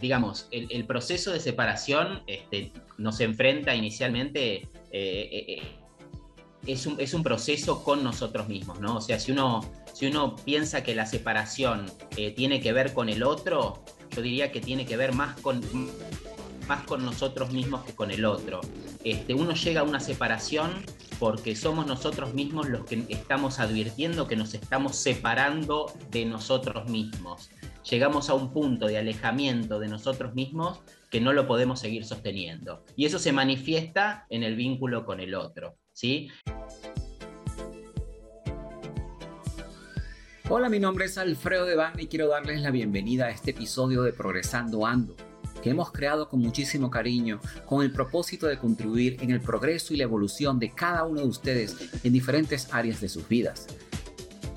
digamos, el, proceso de separación este, nos enfrenta inicialmente, eh, eh, es, un, es, un, proceso con nosotros mismos, ¿no? O sea, si uno, si uno piensa que la separación tiene que ver con el otro, yo diría que tiene que ver más con, más con nosotros mismos que con el otro. Este, uno llega a una separación porque somos nosotros mismos los que estamos advirtiendo que nos estamos separando de nosotros mismos. Llegamos a un punto de alejamiento de nosotros mismos que no lo podemos seguir sosteniendo. Y eso se manifiesta en el vínculo con el otro. ¿sí? Hola, mi nombre es Alfredo Devane y quiero darles la bienvenida a este episodio de Progresando Ando que hemos creado con muchísimo cariño, con el propósito de contribuir en el progreso y la evolución de cada uno de ustedes en diferentes áreas de sus vidas.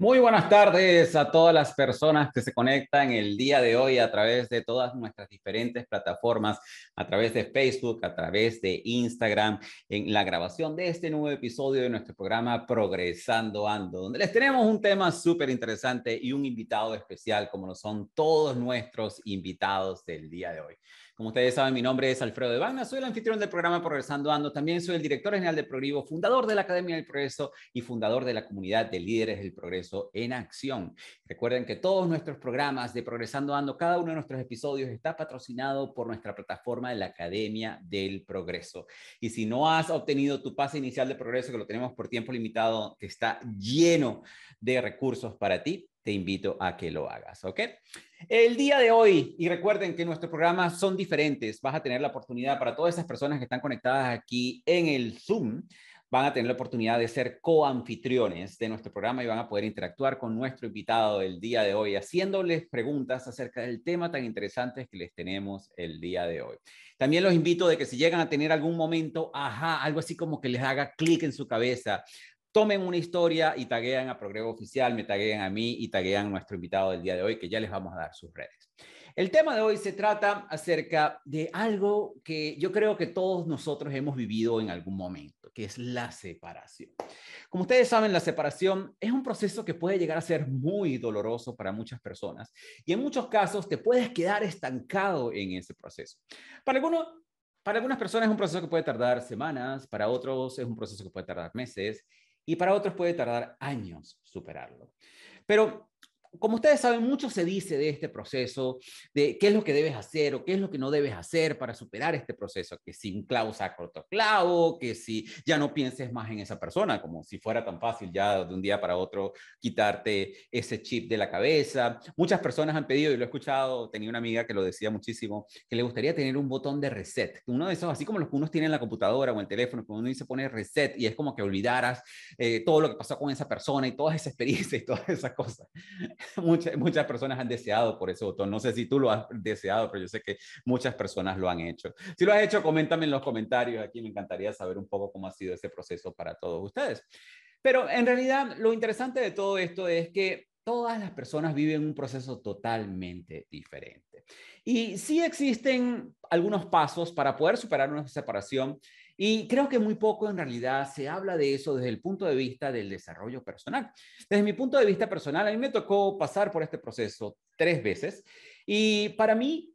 Muy buenas tardes a todas las personas que se conectan el día de hoy a través de todas nuestras diferentes plataformas, a través de Facebook, a través de Instagram, en la grabación de este nuevo episodio de nuestro programa Progresando Ando, donde les tenemos un tema súper interesante y un invitado especial, como lo son todos nuestros invitados del día de hoy. Como ustedes saben, mi nombre es Alfredo Devana, soy el anfitrión del programa Progresando Ando, también soy el director general del Progreso, fundador de la Academia del Progreso y fundador de la comunidad de líderes del progreso en acción. Recuerden que todos nuestros programas de Progresando Ando, cada uno de nuestros episodios está patrocinado por nuestra plataforma de la Academia del Progreso. Y si no has obtenido tu pase inicial de progreso, que lo tenemos por tiempo limitado, que está lleno de recursos para ti, te invito a que lo hagas, ¿ok? El día de hoy, y recuerden que nuestros programas son diferentes, vas a tener la oportunidad para todas esas personas que están conectadas aquí en el Zoom, van a tener la oportunidad de ser coanfitriones de nuestro programa y van a poder interactuar con nuestro invitado el día de hoy, haciéndoles preguntas acerca del tema tan interesante que les tenemos el día de hoy. También los invito de que si llegan a tener algún momento, ajá, algo así como que les haga clic en su cabeza, tomen una historia y taguean a Progreso Oficial, me taguean a mí y taguean a nuestro invitado del día de hoy, que ya les vamos a dar sus redes. El tema de hoy se trata acerca de algo que yo creo que todos nosotros hemos vivido en algún momento, que es la separación. Como ustedes saben, la separación es un proceso que puede llegar a ser muy doloroso para muchas personas y en muchos casos te puedes quedar estancado en ese proceso. Para algunos, para algunas personas es un proceso que puede tardar semanas, para otros es un proceso que puede tardar meses y para otros puede tardar años superarlo. Pero como ustedes saben, mucho se dice de este proceso, de qué es lo que debes hacer o qué es lo que no debes hacer para superar este proceso, que si un clavo saca otro clavo, que si ya no pienses más en esa persona, como si fuera tan fácil ya de un día para otro quitarte ese chip de la cabeza. Muchas personas han pedido, y lo he escuchado, tenía una amiga que lo decía muchísimo, que le gustaría tener un botón de reset, uno de esos, así como los que uno tiene en la computadora o el teléfono, cuando uno dice poner reset y es como que olvidaras eh, todo lo que pasó con esa persona y todas esas experiencias y todas esas cosas. muchas, muchas personas han deseado por ese botón. No sé si tú lo has deseado, pero yo sé que muchas personas lo han hecho. Si lo has hecho, coméntame en los comentarios. Aquí me encantaría saber un poco cómo ha sido ese proceso para todos ustedes. Pero en realidad, lo interesante de todo esto es que todas las personas viven un proceso totalmente diferente. Y sí existen algunos pasos para poder superar una separación y creo que muy poco en realidad se habla de eso desde el punto de vista del desarrollo personal. Desde mi punto de vista personal, a mí me tocó pasar por este proceso tres veces y para mí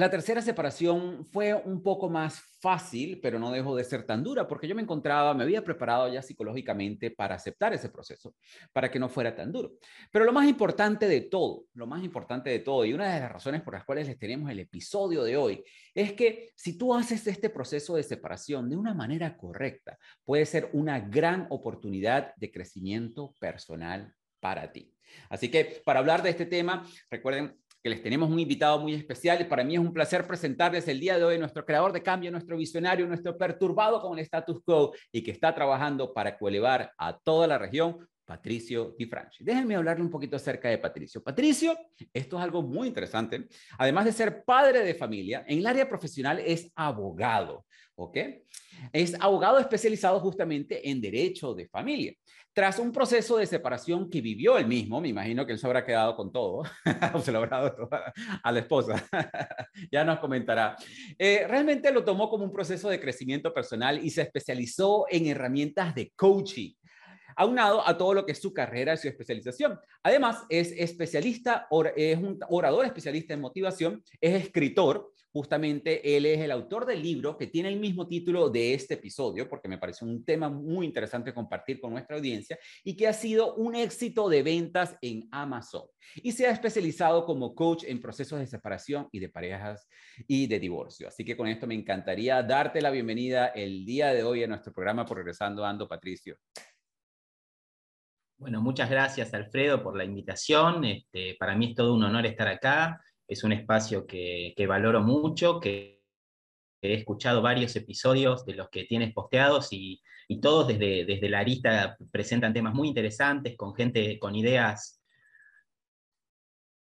la tercera separación fue un poco más fácil, pero no dejó de ser tan dura, porque yo me encontraba, me había preparado ya psicológicamente para aceptar ese proceso, para que no fuera tan duro. Pero lo más importante de todo, lo más importante de todo, y una de las razones por las cuales les tenemos el episodio de hoy, es que si tú haces este proceso de separación de una manera correcta, puede ser una gran oportunidad de crecimiento personal para ti. Así que para hablar de este tema, recuerden que les tenemos un invitado muy especial y para mí es un placer presentarles el día de hoy nuestro creador de cambio, nuestro visionario, nuestro perturbado con el status quo y que está trabajando para coelevar a toda la región Patricio Di Franchi. Déjenme hablarle un poquito acerca de Patricio. Patricio, esto es algo muy interesante. Además de ser padre de familia, en el área profesional es abogado, ¿ok? Es abogado especializado justamente en derecho de familia. Tras un proceso de separación que vivió él mismo, me imagino que él se habrá quedado con todo, o se lo habrá dado a la esposa, ya nos comentará. Eh, realmente lo tomó como un proceso de crecimiento personal y se especializó en herramientas de coaching aunado a todo lo que es su carrera y su especialización. Además, es especialista, es un orador especialista en motivación, es escritor, justamente él es el autor del libro que tiene el mismo título de este episodio, porque me parece un tema muy interesante compartir con nuestra audiencia y que ha sido un éxito de ventas en Amazon. Y se ha especializado como coach en procesos de separación y de parejas y de divorcio. Así que con esto me encantaría darte la bienvenida el día de hoy a nuestro programa Progresando Ando, Patricio. Bueno, muchas gracias Alfredo por la invitación. Este, para mí es todo un honor estar acá. Es un espacio que, valoro mucho, que he escuchado varios episodios de los que tienes posteados y, todos desde, desde la arista presentan temas muy interesantes, con gente con ideas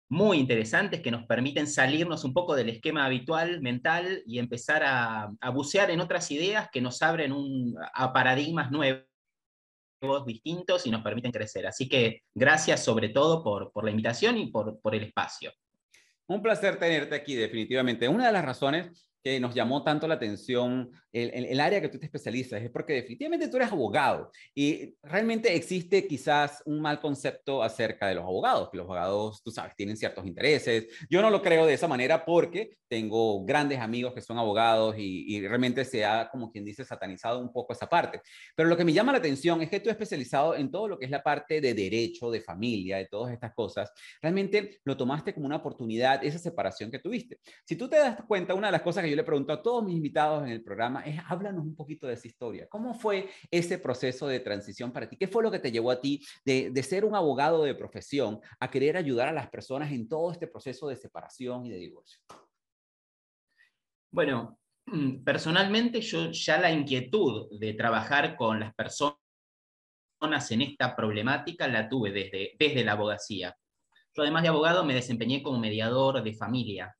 muy interesantes que nos permiten salirnos un poco del esquema habitual mental y empezar a, bucear en otras ideas que nos abren a paradigmas nuevos distintos y nos permiten crecer. Así que gracias sobre todo por, por la invitación y por, por el espacio. Un placer tenerte aquí, definitivamente. Una de las razones que nos llamó tanto la atención el, el, área que tú te especializas, es porque definitivamente tú eres abogado y realmente existe quizás un mal concepto acerca de los abogados, que los abogados, tú sabes, tienen ciertos intereses. Yo no lo creo de esa manera porque tengo grandes amigos que son abogados y, y realmente se ha, como quien dice, satanizado un poco esa parte. Pero lo que me llama la atención es que tú eres especializado en todo lo que es la parte de derecho, de familia, de todas estas cosas. Realmente lo tomaste como una oportunidad, esa separación que tuviste. Si tú te das cuenta, una de las cosas que yo le pregunto a todos mis invitados en el programa es, háblanos un poquito de esa historia. ¿Cómo fue ese proceso de transición para ti? ¿Qué fue lo que te llevó a ti de, de ser un abogado de profesión a querer ayudar a las personas en todo este proceso de separación y de divorcio? Bueno, personalmente yo ya la inquietud de trabajar con las personas en esta problemática la tuve desde, desde la abogacía. Yo además de abogado me desempeñé como mediador de familia.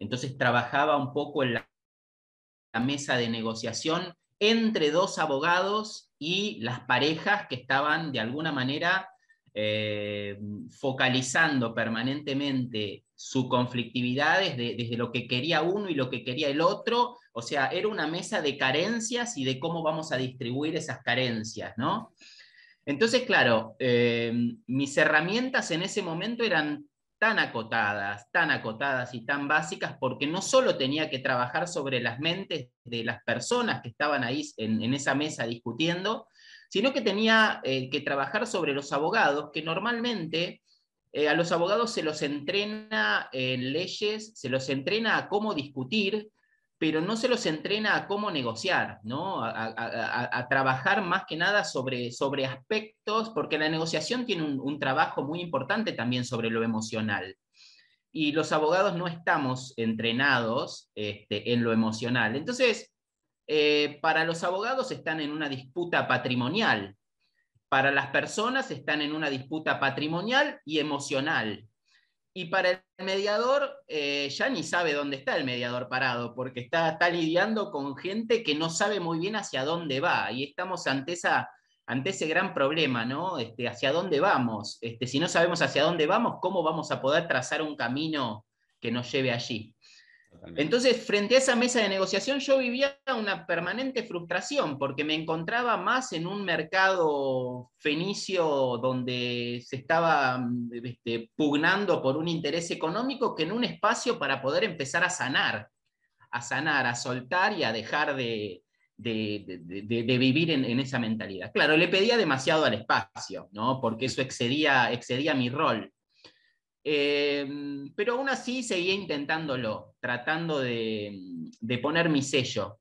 Entonces trabajaba un poco en la mesa de negociación entre dos abogados y las parejas que estaban de alguna manera eh, focalizando permanentemente su conflictividad desde, desde, lo que quería uno y lo que quería el otro. O sea, era una mesa de carencias y de cómo vamos a distribuir esas carencias, ¿no? Entonces, claro, eh, mis herramientas en ese momento eran tan acotadas, tan acotadas y tan básicas, porque no solo tenía que trabajar sobre las mentes de las personas que estaban ahí en, esa mesa discutiendo, sino que tenía eh, que trabajar sobre los abogados, que normalmente eh, a los abogados se los entrena en leyes, se los entrena a cómo discutir, pero no se los entrena a cómo negociar, ¿no? a, trabajar más que nada sobre, sobre aspectos, porque la negociación tiene un, trabajo muy importante también sobre lo emocional. Y los abogados no estamos entrenados este, en lo emocional. Entonces, eh, para los abogados están en una disputa patrimonial, para las personas están en una disputa patrimonial y emocional. Y para el mediador, eh, ya ni sabe dónde está el mediador parado, porque está, está, lidiando con gente que no sabe muy bien hacia dónde va. Y estamos ante, esa, ante ese gran problema, ¿no? Este, ¿Hacia dónde vamos? Este, si no sabemos hacia dónde vamos, ¿cómo vamos a poder trazar un camino que nos lleve allí? Entonces, frente a esa mesa de negociación, yo vivía una permanente frustración porque me encontraba más en un mercado fenicio donde se estaba este, pugnando por un interés económico que en un espacio para poder empezar a sanar, a sanar, a soltar y a dejar de, vivir en, esa mentalidad. Claro, le pedía demasiado al espacio, ¿no? porque eso excedía, excedía mi rol. Em, pero aún así seguía intentándolo, tratando de, poner mi sello,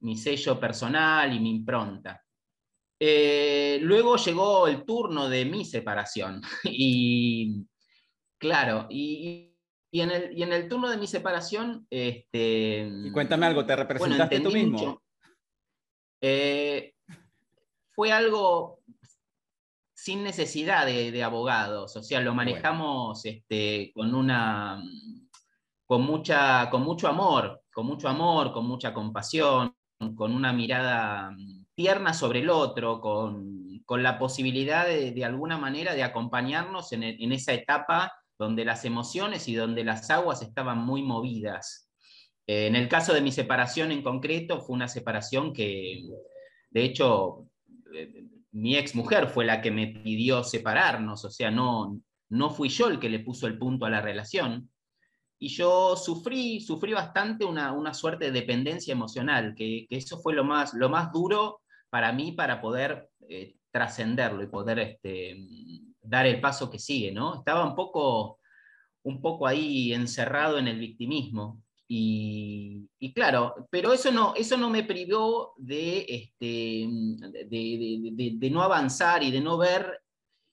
mi sello personal y mi impronta. Eh, luego llegó el turno de mi separación y claro, y, en, el, turno de mi separación... Este, y cuéntame algo, ¿te representaste tú mismo? Eh, fue algo sin necesidad de, abogados, o sea, lo manejamos este, con una con, mucha, con mucho amor, con mucho amor, con mucha compasión, con una mirada tierna sobre el otro, con, la posibilidad de, alguna manera de acompañarnos en, en, esa etapa donde las emociones y donde las aguas estaban muy movidas. Eh, en el caso de mi separación en concreto, fue una separación que, de hecho, eh, mi ex mujer fue la que me pidió separarnos, o sea, no, no fui yo el que le puso el punto a la relación. Y yo sufrí, sufrí bastante una, una suerte de dependencia emocional, que, que, eso fue lo más, lo más duro para mí para poder eh, trascenderlo y poder este, dar el paso que sigue, ¿no? Estaba un poco, un poco ahí encerrado en el victimismo. Y, claro, pero eso no, eso no me privó de, este, de, no avanzar y de no ver,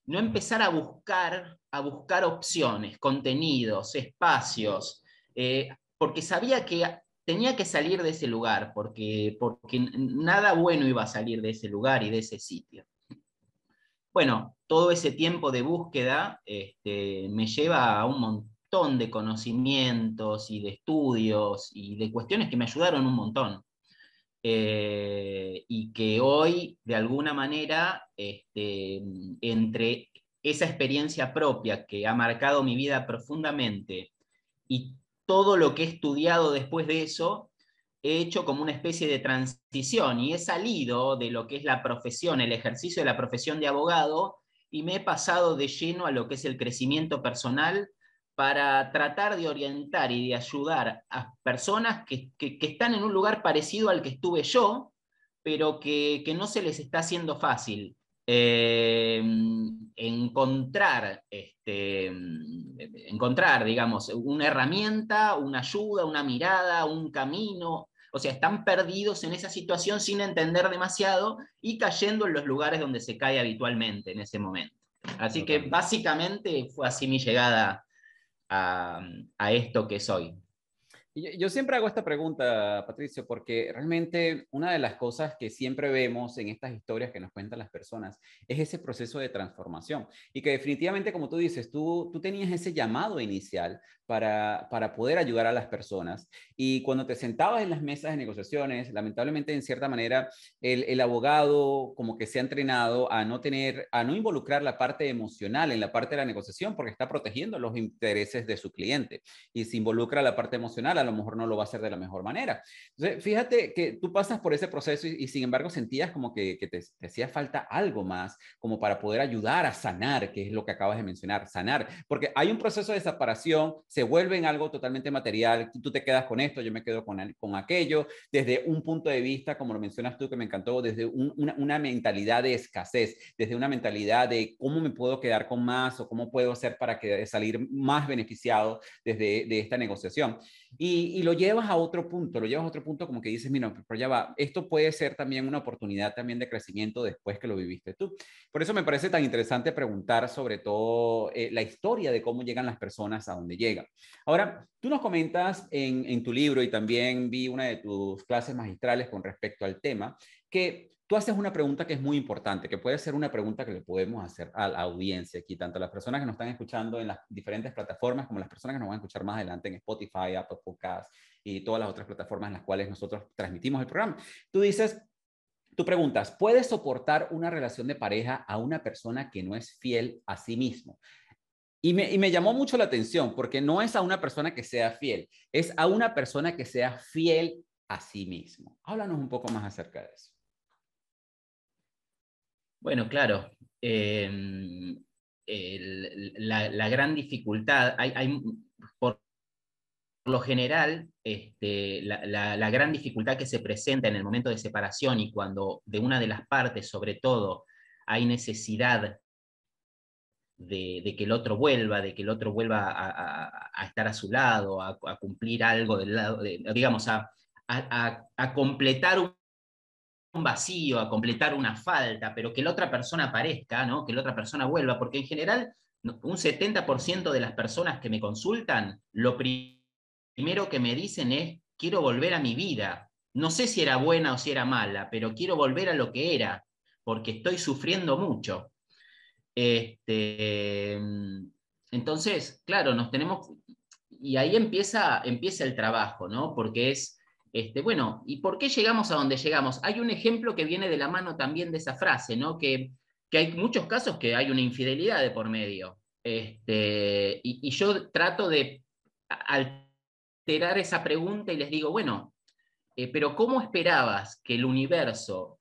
no empezar a buscar, a buscar opciones, contenidos, espacios, eh, porque sabía que tenía que salir de ese lugar, porque, porque nada bueno iba a salir de ese lugar y de ese sitio. Bueno, todo ese tiempo de búsqueda este, me lleva a un montón de conocimientos y de estudios y de cuestiones que me ayudaron un montón. Eh, y que hoy, de alguna manera, este, entre esa experiencia propia que ha marcado mi vida profundamente y todo lo que he estudiado después de eso, he hecho como una especie de transición y he salido de lo que es la profesión, el ejercicio de la profesión de abogado, y me he pasado de lleno a lo que es el crecimiento personal para tratar de orientar y de ayudar a personas que, están en un lugar parecido al que estuve yo, pero que, no se les está haciendo fácil. Eh, encontrar, este, encontrar, digamos, una herramienta, una ayuda, una mirada, un camino. O sea, están perdidos en esa situación sin entender demasiado y cayendo en los lugares donde se cae habitualmente en ese momento. Así que básicamente fue así mi llegada a, esto que soy. Yo siempre hago esta pregunta, Patricio, porque realmente una de las cosas que siempre vemos en estas historias que nos cuentan las personas es ese proceso de transformación y que definitivamente, como tú dices, tú, tú tenías ese llamado inicial para, para poder ayudar a las personas. Y cuando te sentabas en las mesas de negociaciones, lamentablemente, en cierta manera, el, el abogado como que se ha entrenado a no tener, a no involucrar la parte emocional en la parte de la negociación porque está protegiendo los intereses de su cliente. Y si involucra la parte emocional, a lo mejor no lo va a hacer de la mejor manera. Entonces, fíjate que tú pasas por ese proceso y, sin embargo sentías como que, te, hacía falta algo más como para poder ayudar a sanar, que es lo que acabas de mencionar, sanar, porque hay un proceso de separación, se vuelve en algo totalmente material, tú te quedas con esto, yo me quedo con, con aquello, desde un punto de vista, como lo mencionas tú, que me encantó, desde una, una mentalidad de escasez, desde una mentalidad de cómo me puedo quedar con más o cómo puedo hacer para que, salir más beneficiado desde de esta negociación. Y, lo llevas a otro punto, lo llevas a otro punto como que dices, mira, pero ya va, esto puede ser también una oportunidad también de crecimiento después que lo viviste tú. Por eso me parece tan interesante preguntar sobre todo eh, la historia de cómo llegan las personas a donde llegan. Ahora, tú nos comentas en, en tu libro y también vi una de tus clases magistrales con respecto al tema, que tú haces una pregunta que es muy importante, que puede ser una pregunta que le podemos hacer a la audiencia aquí, tanto las personas que nos están escuchando en las diferentes plataformas como las personas que nos van a escuchar más adelante en Spotify, Apple Podcasts y todas las otras plataformas en las cuales nosotros transmitimos el programa. Tú dices, tú preguntas, ¿puedes soportar una relación de pareja a una persona que no es fiel a sí mismo? Y me, y me, llamó mucho la atención porque no es a una persona que sea fiel, es a una persona que sea fiel a sí mismo. Háblanos un poco más acerca de eso. Bueno, claro. Em, la, gran dificultad, hay, por lo general, este, la, gran dificultad que se presenta en el momento de separación y cuando de una de las partes, sobre todo, hay necesidad de, que el otro vuelva, de que el otro vuelva a, estar a su lado, a, cumplir algo del lado, digamos, a, completar un vacío, a completar una falta, pero que la otra persona aparezca, ¿no? que la otra persona vuelva, porque en general un 70% de las personas que me consultan, lo primero que me dicen es, quiero volver a mi vida. No sé si era buena o si era mala, pero quiero volver a lo que era, porque estoy sufriendo mucho. Este, entonces, claro, nos tenemos, y ahí empieza, empieza el trabajo, ¿no? Porque es, este, bueno, ¿y por qué llegamos a donde llegamos? Hay un ejemplo que viene de la mano también de esa frase, ¿no? Que, hay muchos casos que hay una infidelidad de por medio. Este, y, yo trato de alterar esa pregunta y les digo, bueno, eh, pero ¿cómo esperabas que el universo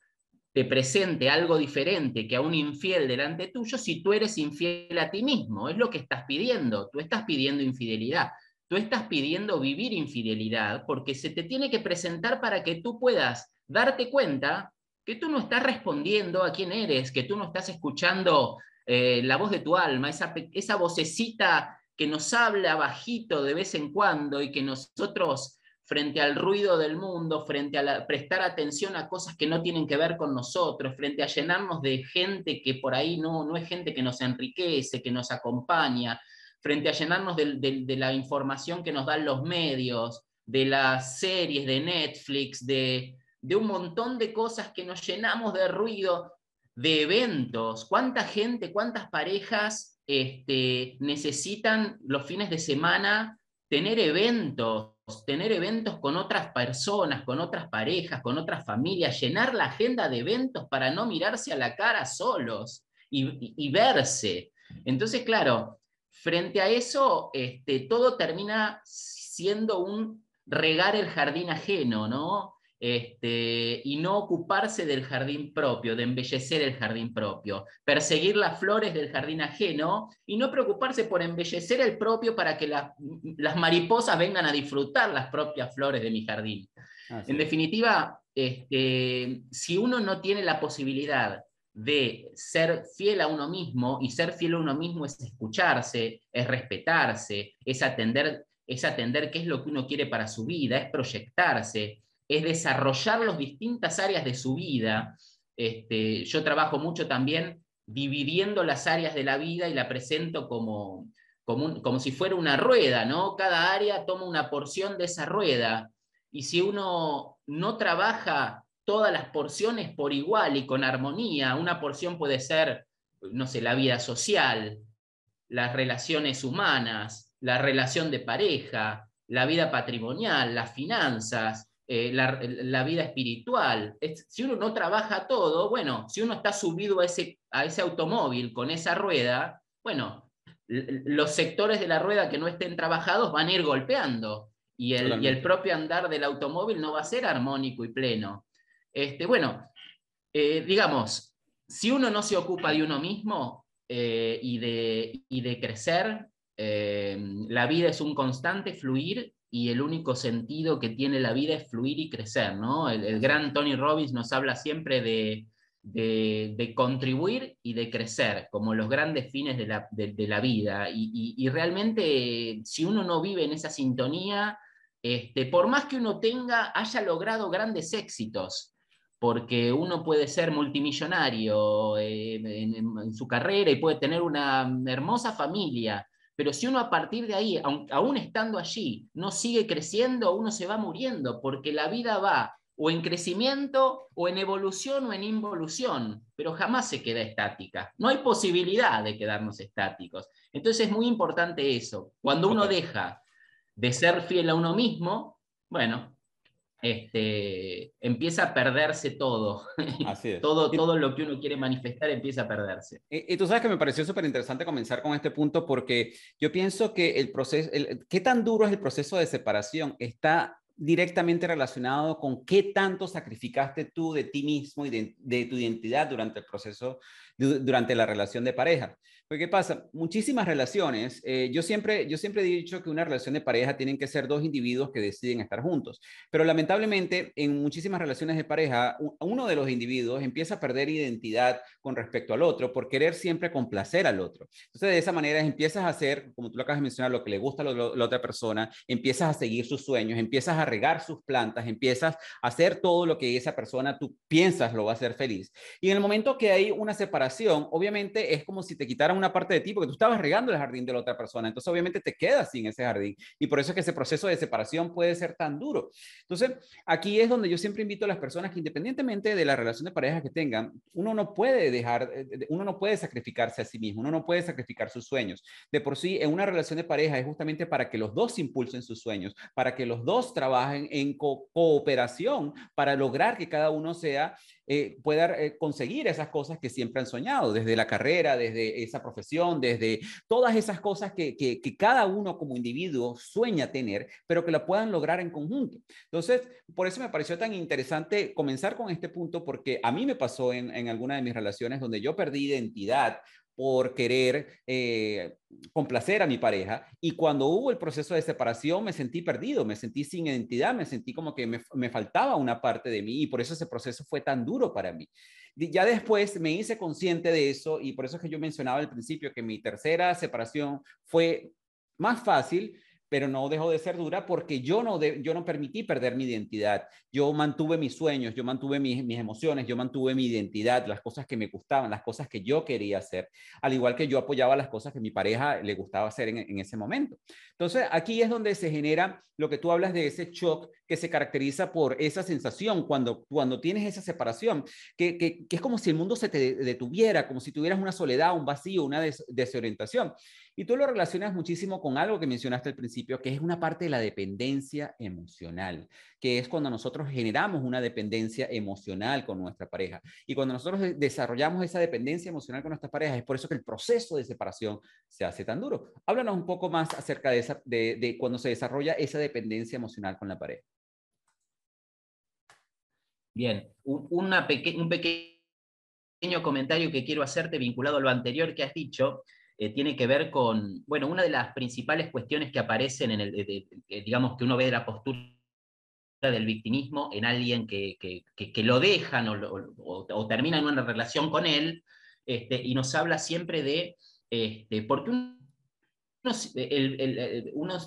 te presente algo diferente que a un infiel delante tuyo si tú eres infiel a ti mismo? Es lo que estás pidiendo, tú estás pidiendo infidelidad. Tú estás pidiendo vivir infidelidad porque se te tiene que presentar para que tú puedas darte cuenta que tú no estás respondiendo a quién eres, que tú no estás escuchando eh, la voz de tu alma, esa, vocecita que nos habla bajito de vez en cuando y que nosotros frente al ruido del mundo, frente a prestar atención a cosas que no tienen que ver con nosotros, frente a llenarnos de gente que por ahí no, no es gente que nos enriquece, que nos acompaña, frente a llenarnos de, la información que nos dan los medios, de las series de Netflix, de, un montón de cosas que nos llenamos de ruido, de eventos. ¿Cuánta gente, cuántas parejas este, necesitan los fines de semana tener eventos, tener eventos con otras personas, con otras parejas, con otras familias, llenar la agenda de eventos para no mirarse a la cara solos y, y verse? Entonces, claro, Frente a eso, este, todo termina siendo un regar el jardín ajeno, ¿no? Este, y no ocuparse del jardín propio, de embellecer el jardín propio, perseguir las flores del jardín ajeno y no preocuparse por embellecer el propio para que las mariposas vengan a disfrutar las propias flores de mi jardín. en definitiva, este, si uno no tiene la posibilidad de ser fiel a uno mismo, y ser fiel a uno mismo es escucharse, es respetarse, es atender, es atender qué es lo que uno quiere para su vida, es proyectarse, es desarrollar las distintas áreas de su vida. Este, yo trabajo mucho también dividiendo las áreas de la vida y la presento como, como, como si fuera una rueda, ¿no? Cada área toma una porción de esa rueda. Y si uno no trabaja todas las porciones por igual y con armonía. Una porción puede ser, no sé, la vida social, las relaciones humanas, la relación de pareja, la vida patrimonial, las finanzas, eh, la, vida espiritual. si uno no trabaja todo, bueno, si uno está subido a ese, a ese automóvil con esa rueda, bueno, los sectores de la rueda que no estén trabajados van a ir golpeando y el, y el propio andar del automóvil no va a ser armónico y pleno. Este, bueno, eh, digamos, si uno no se ocupa de uno mismo eh, y, de, crecer, eh, la vida es un constante fluir y el único sentido que tiene la vida es fluir y crecer, ¿no? El, gran Tony Robbins nos habla siempre de, contribuir y de crecer, como los grandes fines de la, vida. Y, realmente, si uno no vive en esa sintonía, este, por más que uno tenga, haya logrado grandes éxitos, porque uno puede ser multimillonario eh, en, su carrera y puede tener una hermosa familia, pero si uno a partir de ahí, aún, estando allí, no sigue creciendo, uno se va muriendo, porque la vida va o en crecimiento, o en evolución, o en involución, pero jamás se queda estática. No hay posibilidad de quedarnos estáticos. Entonces es muy importante eso. Cuando uno deja de ser fiel a uno mismo, bueno, este, empieza a perderse todo. todo, todo lo que uno quiere manifestar empieza a perderse. Y, tú sabes que me pareció súper interesante comenzar con este punto porque yo pienso que el proceso, qué tan duro es el proceso de separación está directamente relacionado con qué tanto sacrificaste tú de ti mismo y de, tu identidad durante el proceso, durante la relación de pareja. Porque ¿qué pasa? Muchísimas relaciones, eh, yo, siempre, yo siempre he dicho que una relación de pareja tienen que ser dos individuos que deciden estar juntos, pero lamentablemente en muchísimas relaciones de pareja, uno de los individuos empieza a perder identidad con respecto al otro por querer siempre complacer al otro. Entonces de esa manera empiezas a hacer, como tú lo acabas de mencionar, lo que le gusta a la otra persona, empiezas a seguir sus sueños, empiezas a regar sus plantas, empiezas a hacer todo lo que esa persona tú piensas lo va a hacer feliz. Y en el momento que hay una separación, obviamente es como si te quitaran una parte de ti porque tú estabas regando el jardín de la otra persona. Entonces, obviamente, te quedas sin ese jardín. Y por eso es que ese proceso de separación puede ser tan duro. Entonces, aquí es donde yo siempre invito a las personas que independientemente de la relación de pareja que tengan, uno no puede dejar, eh, uno no puede sacrificarse a sí mismo, uno no puede sacrificar sus sueños. De por sí, en una relación de pareja es justamente para que los dos impulsen sus sueños, para que los dos trabajen en cooperación para lograr que cada uno sea eh, pueda eh, conseguir esas cosas que siempre han soñado, desde la carrera, desde esa profesión, desde todas esas cosas que, que, cada uno como individuo sueña tener, pero que la puedan lograr en conjunto. Entonces, por eso me pareció tan interesante comenzar con este punto, porque a mí me pasó en, en alguna de mis relaciones donde yo perdí identidad por querer eh, complacer a mi pareja. Y cuando hubo el proceso de separación, me sentí perdido, me sentí sin identidad, me sentí como que me, me faltaba una parte de mí y por eso ese proceso fue tan duro para mí. Ya después me hice consciente de eso y por eso es que yo mencionaba al principio que mi tercera separación fue más fácil pero no dejó de ser dura porque yo no, yo no permití perder mi identidad. Yo mantuve mis sueños, yo mantuve mis, emociones, yo mantuve mi identidad, las cosas que me gustaban, las cosas que yo quería hacer, al igual que yo apoyaba las cosas que mi pareja le gustaba hacer en, en ese momento. Entonces, aquí es donde se genera lo que tú hablas de ese shock que se caracteriza por esa sensación cuando, cuando tienes esa separación, que, que, que es como si el mundo se te detuviera, como si tuvieras una soledad, un vacío, una desorientación. Y tú lo relacionas muchísimo con algo que mencionaste al principio, que es una parte de la dependencia emocional, que es cuando nosotros generamos una dependencia emocional con nuestra pareja. Y cuando nosotros desarrollamos esa dependencia emocional con nuestra pareja, es por eso que el proceso de separación se hace tan duro. Háblanos un poco más acerca de, cuando se desarrolla esa dependencia emocional con la pareja. Bien, un pequeño comentario que quiero hacerte vinculado a lo anterior que has dicho, eh, tiene que ver con, bueno, una de las principales cuestiones que aparecen en el, digamos, que uno ve de la postura del victimismo en alguien que, que, lo dejan o, o, terminan una relación con él, este, y nos habla siempre de, este, porque uno, uno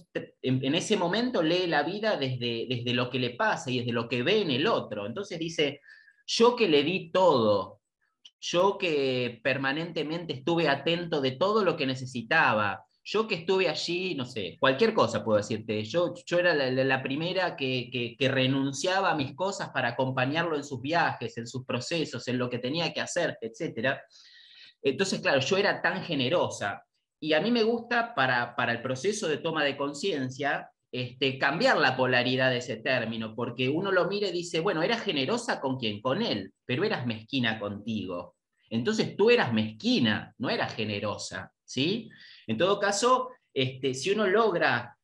en, ese momento lee la vida desde, desde lo que le pasa y desde lo que ve en el otro. Entonces dice, yo que le di todo, yo que permanentemente estuve atento de todo lo que necesitaba, yo que estuve allí, no sé, cualquier cosa puedo decirte, yo, yo era la, primera que, que, renunciaba a mis cosas para acompañarlo en sus viajes, en sus procesos, en lo que tenía que hacer, etc. Entonces, claro, yo era tan generosa. Y a mí me gusta para, para el proceso de toma de conciencia, este, cambiar la polaridad de ese término, porque uno lo mira y dice, bueno, eras generosa con quién, con él, pero eras mezquina contigo. Entonces tú eras mezquina, no eras generosa, ¿sí? En todo caso, este, si uno logra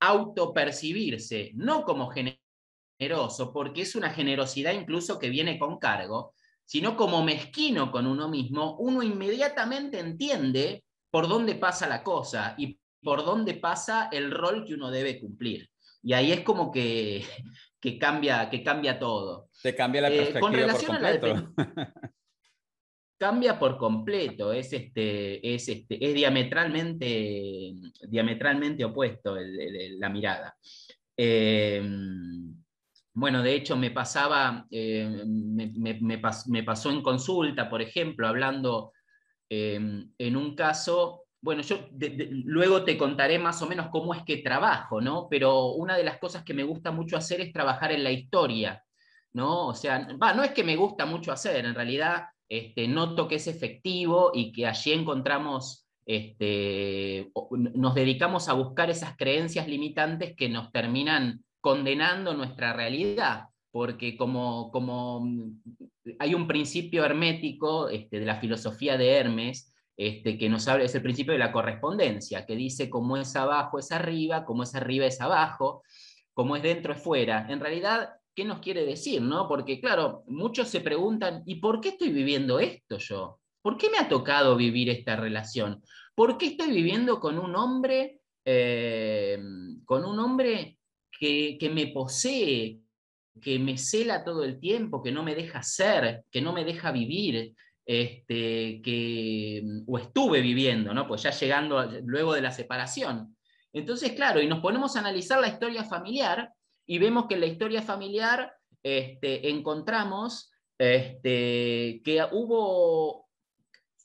autopercibirse, no como generoso, porque es una generosidad incluso que viene con cargo, sino como mezquino con uno mismo, uno inmediatamente entiende por dónde pasa la cosa y por dónde pasa el rol que uno debe cumplir. Y ahí es como que, que cambia, que cambia todo. Se cambia la eh, perspectiva con relación por completo. A la cambia por completo, es, este, es, este, es diametralmente, diametralmente opuesto la mirada. Eh, bueno, de hecho me pasaba, eh, me, pasó en consulta, por ejemplo, hablando en un caso bueno, yo luego te contaré más o menos cómo es que trabajo, ¿no? Pero una de las cosas que me gusta mucho hacer es trabajar en la historia, ¿no? O sea, no es que me gusta mucho hacer, en realidad este, noto que es efectivo y que allí encontramos, este, nos dedicamos a buscar esas creencias limitantes que nos terminan condenando nuestra realidad, porque como, como hay un principio hermético este, de la filosofía de Hermes, este, que nos habla, es el principio de la correspondencia, que dice cómo es abajo es arriba, cómo es arriba es abajo, cómo es dentro es fuera. En realidad, ¿qué nos quiere decir? No? Porque claro, muchos se preguntan, ¿y por qué estoy viviendo esto yo? ¿Por qué me ha tocado vivir esta relación? ¿Por qué estoy viviendo con un hombre, eh, con un hombre que, que me posee, que me cela todo el tiempo, que no me deja ser, que no me deja vivir, este, que, o estuve viviendo, ¿no? pues ya llegando luego de la separación. Entonces, claro, y nos ponemos a analizar la historia familiar y vemos que en la historia familiar este, encontramos este, que hubo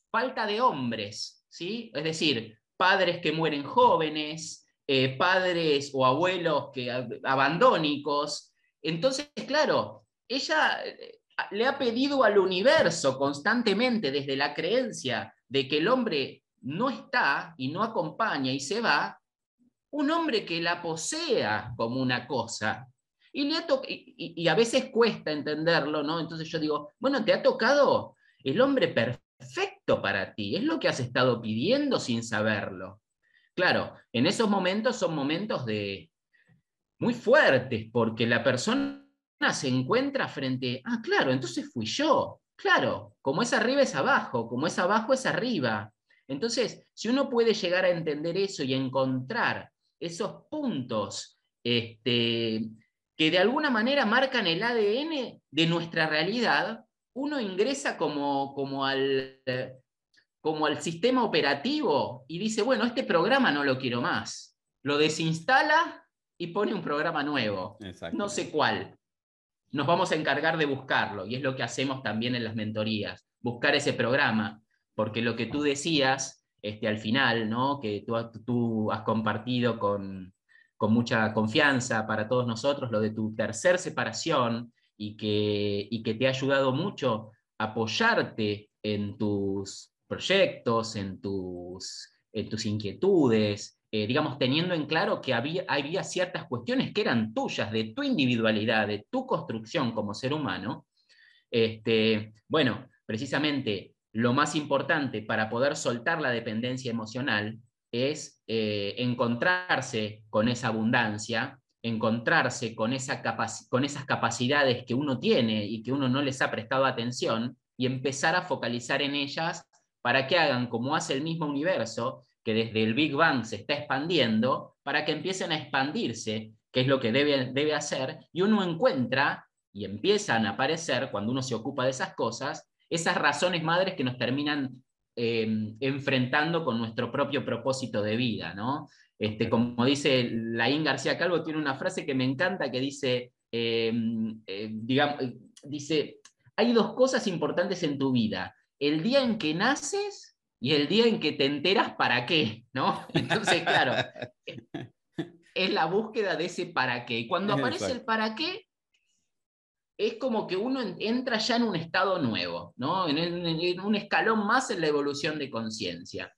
falta de hombres, ¿sí? Es decir, padres que mueren jóvenes, eh, padres o abuelos que abandónicos. Entonces, claro, ella eh, le ha pedido al universo constantemente desde la creencia de que el hombre no está y no acompaña y se va, un hombre que la posea como una cosa. Y, le y, a veces cuesta entenderlo, ¿no? Entonces yo digo, bueno, te ha tocado el hombre perfecto para ti, es lo que has estado pidiendo sin saberlo. Claro, en esos momentos son momentos de muy fuertes, porque la persona se encuentra frente, ah, claro, entonces fui yo. Claro, como es arriba es abajo, como es abajo es arriba. Entonces, si uno puede llegar a entender eso y encontrar esos puntos este, que de alguna manera marcan el ADN de nuestra realidad, uno ingresa como, como, al, como al sistema operativo y dice, bueno, este programa no lo quiero más. Lo desinstala y pone un programa nuevo. No sé cuál. Nos vamos a encargar de buscarlo y es lo que hacemos también en las mentorías, buscar ese programa, porque lo que tú decías este, al final, ¿no? que tú, tú has compartido con, con mucha confianza para todos nosotros, lo de tu tercer separación y que, y que te ha ayudado mucho apoyarte en tus proyectos, en tus, en tus inquietudes, eh, digamos, teniendo en claro que había, había ciertas cuestiones que eran tuyas, de tu individualidad, de tu construcción como ser humano. Este, bueno, precisamente lo más importante para poder soltar la dependencia emocional es eh, encontrarse con esa abundancia, encontrarse con, esa con esas capacidades que uno tiene y que uno no les ha prestado atención y empezar a focalizar en ellas para que hagan como hace el mismo universo, que desde el Big Bang se está expandiendo, para que empiecen a expandirse, que es lo que debe, debe hacer, y uno encuentra y empiezan a aparecer, cuando uno se ocupa de esas cosas, esas razones madres que nos terminan Em, enfrentando con nuestro propio propósito de vida, ¿no? Este, como dice Laín García Calvo, tiene una frase que me encanta que dice, em, eh, digamos, dice, hay dos cosas importantes en tu vida, el día en que naces y el día en que te enteras para qué, ¿no? Entonces, claro, es la búsqueda de ese para qué. Y cuando aparece el para qué, es como que uno entra ya en un estado nuevo, ¿no? en, un escalón más en la evolución de conciencia.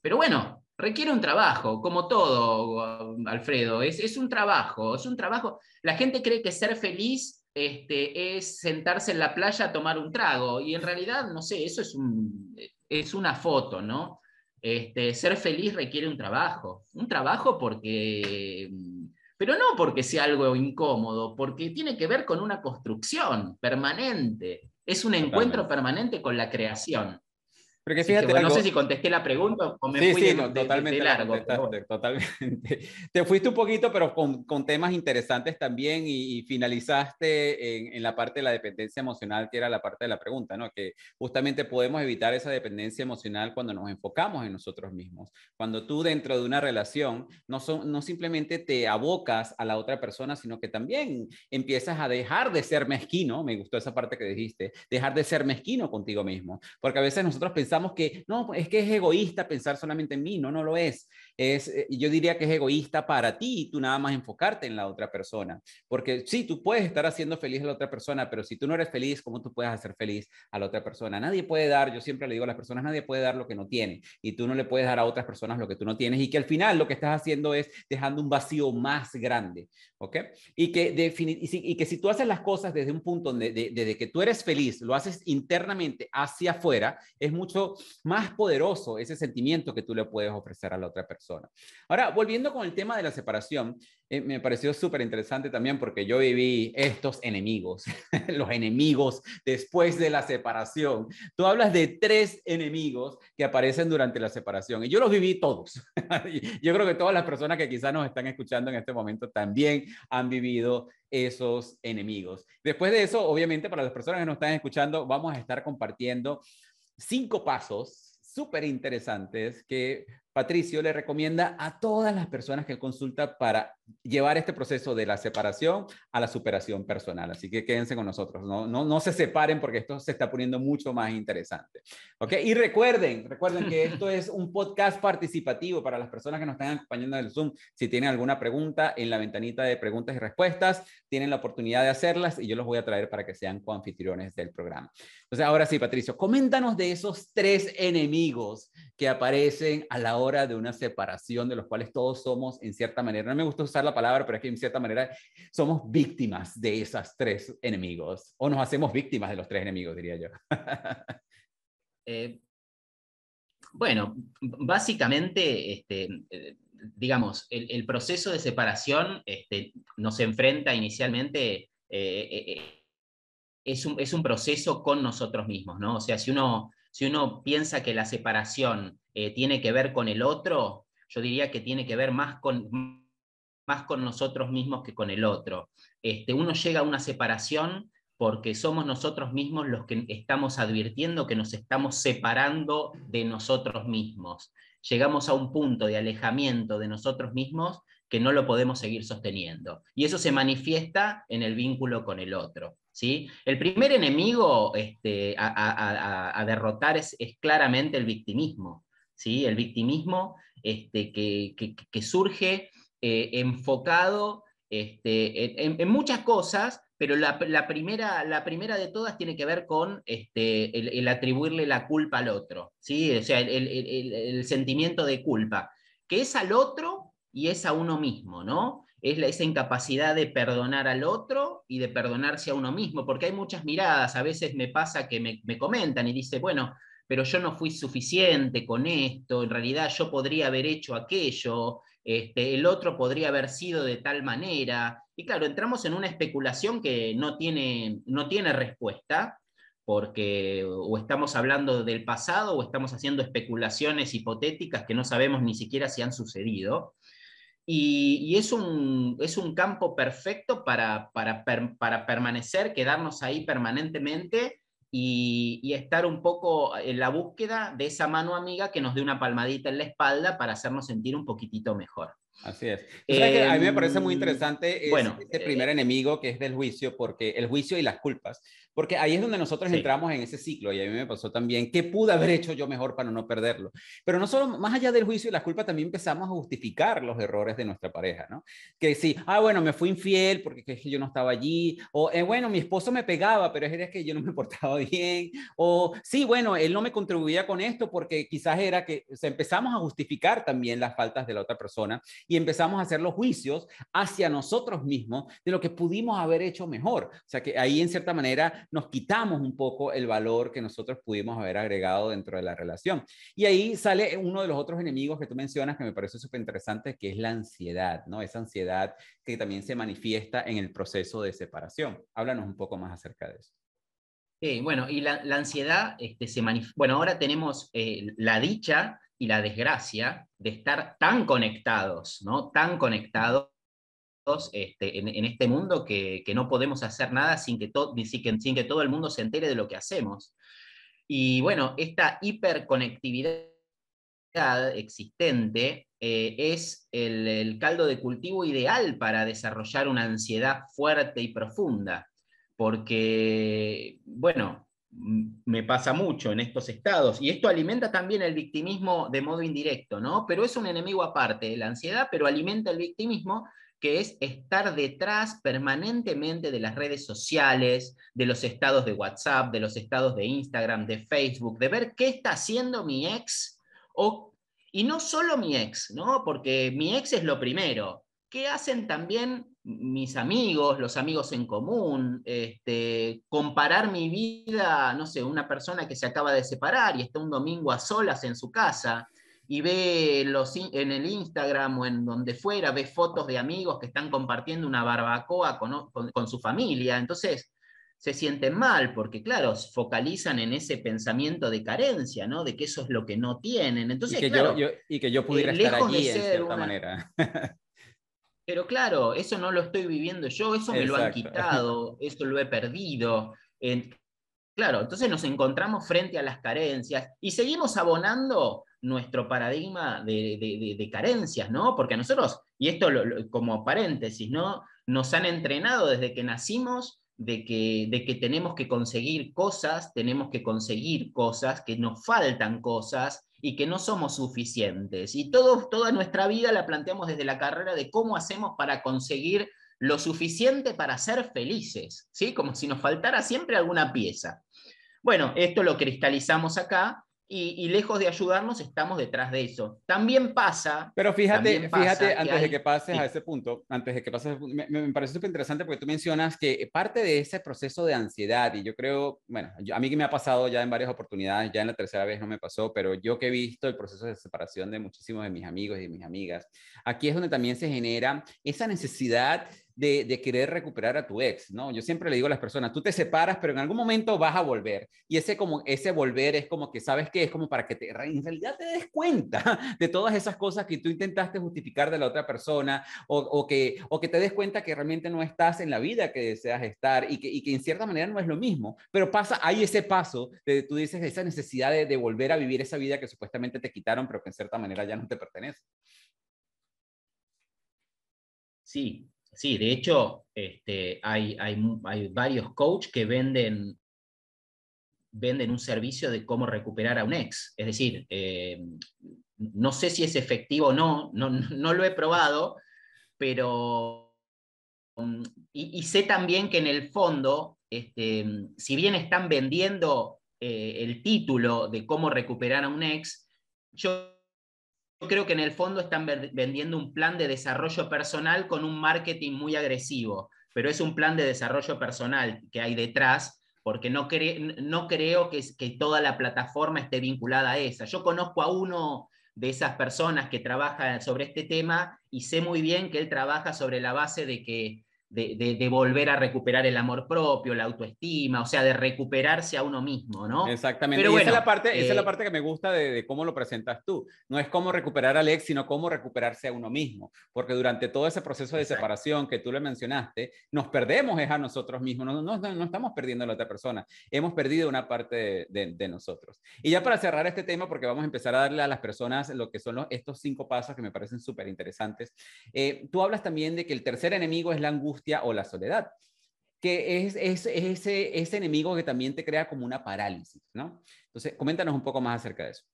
Pero bueno, requiere un trabajo, como todo, Alfredo, es, es, un trabajo, es un trabajo. La gente cree que ser feliz este, es sentarse en la playa a tomar un trago, y en realidad, no sé, eso es, un, es una foto, ¿no? Este, ser feliz requiere un trabajo, un trabajo porque pero no porque sea algo incómodo, porque tiene que ver con una construcción permanente. Es un encuentro permanente con la creación. Porque fíjate, no sé si contesté la pregunta o me fui sí, totalmente largo. Totalmente. Te fuiste un poquito, pero con, con temas interesantes también y, finalizaste en, en, la parte de la dependencia emocional, que era la parte de la pregunta, ¿no? Que justamente podemos evitar esa dependencia emocional cuando nos enfocamos en nosotros mismos. Cuando tú dentro de una relación no, son, no simplemente te abocas a la otra persona, sino que también empiezas a dejar de ser mezquino, me gustó esa parte que dijiste, dejar de ser mezquino contigo mismo, porque a veces nosotros pensamos que no, es que es egoísta pensar solamente en mí, no, no lo es. Es eh, yo diría que es egoísta para ti y tú nada más enfocarte en la otra persona, porque sí, tú puedes estar haciendo feliz a la otra persona, pero si tú no eres feliz, ¿cómo tú puedes hacer feliz a la otra persona? Nadie puede dar, yo siempre le digo a las personas, nadie puede dar lo que no tiene y tú no le puedes dar a otras personas lo que tú no tienes y que al final lo que estás haciendo es dejando un vacío más grande, ¿ok? Y que, y, que si tú haces las cosas desde un punto de, de que tú eres feliz, lo haces internamente hacia afuera, es mucho más poderoso ese sentimiento que tú le puedes ofrecer a la otra persona. Ahora, volviendo con el tema de la separación, eh, me pareció súper interesante también porque yo viví estos enemigos, los enemigos después de la separación. Tú hablas de tres enemigos que aparecen durante la separación y yo los viví todos. yo creo que todas las personas que quizás nos están escuchando en este momento también han vivido esos enemigos. Después de eso, obviamente, para las personas que nos están escuchando, vamos a estar compartiendo cinco pasos súper interesantes que Patricio le recomienda a todas las personas que consulta para llevar este proceso de la separación a la superación personal. Así que quédense con nosotros, no, no, no se separen porque esto se está poniendo mucho más interesante. ¿Ok? Y recuerden, recuerden que esto es un podcast participativo para las personas que nos están acompañando en el Zoom. Si tienen alguna pregunta en la ventanita de preguntas y respuestas, tienen la oportunidad de hacerlas y yo los voy a traer para que sean coanfitriones del programa. Entonces, ahora sí, Patricio, coméntanos de esos tres enemigos que aparecen a la hora de una separación, de los cuales todos somos en cierta manera. No me gusta usar la palabra, pero es que en cierta manera somos víctimas de esos tres enemigos, o nos hacemos víctimas de los tres enemigos, diría yo. Eh, bueno, básicamente, este, eh, digamos, el, proceso de separación este, nos enfrenta inicialmente, eh, es, un, es, un, proceso con nosotros mismos, ¿no? O sea, si uno, si uno piensa que la separación tiene que ver con el otro, yo diría que tiene que ver más con, más con nosotros mismos que con el otro. Este, uno llega a una separación porque somos nosotros mismos los que estamos advirtiendo que nos estamos separando de nosotros mismos. Llegamos a un punto de alejamiento de nosotros mismos que no lo podemos seguir sosteniendo. Y eso se manifiesta en el vínculo con el otro. ¿Sí? El primer enemigo este, a, derrotar es, claramente el victimismo. ¿sí? El victimismo este, que surge eh, enfocado este, en, muchas cosas, pero la, primera, la primera de todas tiene que ver con el, atribuirle la culpa al otro, ¿sí? o sea, el, sentimiento de culpa, que es al otro y es a uno mismo, ¿no? Es esa incapacidad de perdonar al otro y de perdonarse a uno mismo, porque hay muchas miradas, a veces me pasa que me, me comentan y dice, bueno, pero yo no fui suficiente con esto, en realidad yo podría haber hecho aquello, este, el otro podría haber sido de tal manera. Y claro, entramos en una especulación que no tiene, no tiene respuesta, porque o estamos hablando del pasado o estamos haciendo especulaciones hipotéticas que no sabemos ni siquiera si han sucedido. Y, es, un, es, un, campo perfecto para, para, para permanecer, quedarnos ahí permanentemente y, estar un poco en la búsqueda de esa mano amiga que nos dé una palmadita en la espalda para hacernos sentir un poquitito mejor. Así es. a mí me parece muy em, interesante bueno, este primer eh, enemigo que es del juicio, porque el juicio y las culpas. Porque ahí es donde nosotros entramos en ese ciclo y a mí me pasó también, ¿qué pude haber hecho yo mejor para no perderlo? Pero no solo, más allá del juicio y la culpa, también empezamos a justificar los errores de nuestra pareja, ¿no? Que sí, ah, bueno, me fui infiel porque es que yo no estaba allí, o eh, bueno, mi esposo me pegaba, pero es que yo no me portaba bien, o sí, bueno, él no me contribuía con esto porque quizás era que o empezamos a justificar también las faltas de la otra persona y empezamos a hacer los juicios hacia nosotros mismos de lo que pudimos haber hecho mejor. O sea que ahí en cierta manera nos quitamos un poco el valor que nosotros pudimos haber agregado dentro de la relación. Y ahí sale uno de los otros enemigos que tú mencionas que me parece súper interesante, que es la ansiedad, ¿no? Esa ansiedad que también se manifiesta en el proceso de separación. Háblanos un poco más acerca de eso. Sí, bueno, y la, ansiedad este, se manifiesta. Bueno, ahora tenemos eh, la dicha y la desgracia de estar tan conectados, ¿no? Tan conectados este, en, este mundo que, no podemos hacer nada sin que, sin, que todo el mundo se entere de lo que hacemos. Y bueno, esta hiperconectividad existente eh, es el, caldo de cultivo ideal para desarrollar una ansiedad fuerte y profunda, porque, bueno, me pasa mucho en estos estados, y esto alimenta también el victimismo de modo indirecto, ¿no? Pero es un enemigo aparte, la ansiedad, pero alimenta el victimismo que es estar detrás permanentemente de las redes sociales, de los estados de WhatsApp, de los estados de Instagram, de Facebook, de ver qué está haciendo mi ex, o, y no solo mi ex, ¿no? porque mi ex es lo primero, ¿qué hacen también mis amigos, los amigos en común, este, comparar mi vida, no sé, una persona que se acaba de separar y está un domingo a solas en su casa, y ve los, en el Instagram o en donde fuera, ve fotos de amigos que están compartiendo una barbacoa con, su familia. Entonces se sienten mal porque, claro, focalizan en ese pensamiento de carencia, ¿no? De que eso es lo que no tienen. Entonces, y, que yo, y que yo pudiera eh, estar allí en cierta manera. Pero claro, eso no lo estoy viviendo yo, eso me lo han quitado, eso lo he perdido. Claro, entonces nos encontramos frente a las carencias y seguimos abonando nuestro paradigma de, carencias, ¿no? Porque a nosotros, y esto como paréntesis, ¿no? Nos han entrenado desde que nacimos de que, de que tenemos que conseguir cosas, tenemos que conseguir cosas, que nos faltan cosas y que no somos suficientes. Y todo, toda nuestra vida la planteamos desde la carrera de cómo hacemos para conseguir lo suficiente para ser felices, ¿sí? Como si nos faltara siempre alguna pieza. Bueno, esto lo cristalizamos acá y, lejos de ayudarnos, estamos detrás de eso. También pasa. Pero fíjate, fíjate, antes de que pases a ese punto, antes de que pases, me, me parece súper interesante porque tú mencionas que parte de ese proceso de ansiedad, y yo creo, bueno, a mí que me ha pasado ya en varias oportunidades, ya en la tercera vez no me pasó, pero yo que he visto el proceso de separación de muchísimos de mis amigos y de mis amigas, aquí es donde también se genera esa necesidad de, querer recuperar a tu ex, ¿no? Yo siempre le digo a las personas, tú te separas, pero en algún momento vas a volver. Y ese, como, ese volver es como que, ¿sabes qué? Es como para que te, en realidad te des cuenta de todas esas cosas que tú intentaste justificar de la otra persona o, que, o que te des cuenta que realmente no estás en la vida que deseas estar y que, y que en cierta manera no es lo mismo. Pero pasa, hay ese paso de, tú dices, esa necesidad de, de volver a vivir esa vida que supuestamente te quitaron, pero que en cierta manera ya no te pertenece. Sí, Sí, de hecho, este, hay, varios coaches que venden, venden un servicio de cómo recuperar a un ex. Es decir, eh, no sé si es efectivo o no, no, lo he probado, pero... Y, sé también que en el fondo, este, si bien están vendiendo eh, el título de cómo recuperar a un ex, yo creo que en el fondo están vendiendo un plan de desarrollo personal con un marketing muy agresivo, pero es un plan de desarrollo personal que hay detrás, porque no, creo que, que toda la plataforma esté vinculada a esa. Yo conozco a uno de esas personas que trabaja sobre este tema y sé muy bien que él trabaja sobre la base de que de, volver a recuperar el amor propio, la autoestima, o sea, de recuperarse a uno mismo, ¿no? Exactamente. Pero esa, es la parte, esa es la eh, parte que me gusta de, cómo lo presentas tú. No es cómo recuperar al ex, sino cómo recuperarse a uno mismo. Porque durante todo ese proceso de separación que tú le mencionaste, nos perdemos es a nosotros mismos, no, no, no, estamos perdiendo a la otra persona, hemos perdido una parte de, nosotros. Y ya para cerrar este tema, porque vamos a empezar a darle a las personas lo que son estos cinco pasos que me parecen súper interesantes, eh, tú hablas también de que el tercer enemigo es la angustia o la soledad, que es, ese, ese enemigo que también te crea como una parálisis, ¿no? Entonces, coméntanos un poco más acerca de eso.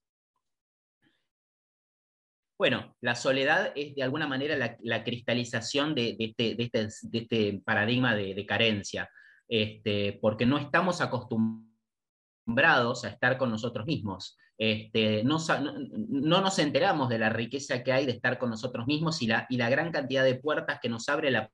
Bueno, la soledad es de alguna manera la, cristalización de, este, este, este, paradigma de, carencia, este, porque no estamos acostumbrados a estar con nosotros mismos. Este, no, no, nos enteramos de la riqueza que hay de estar con nosotros mismos y la, y la gran cantidad de puertas que nos abre la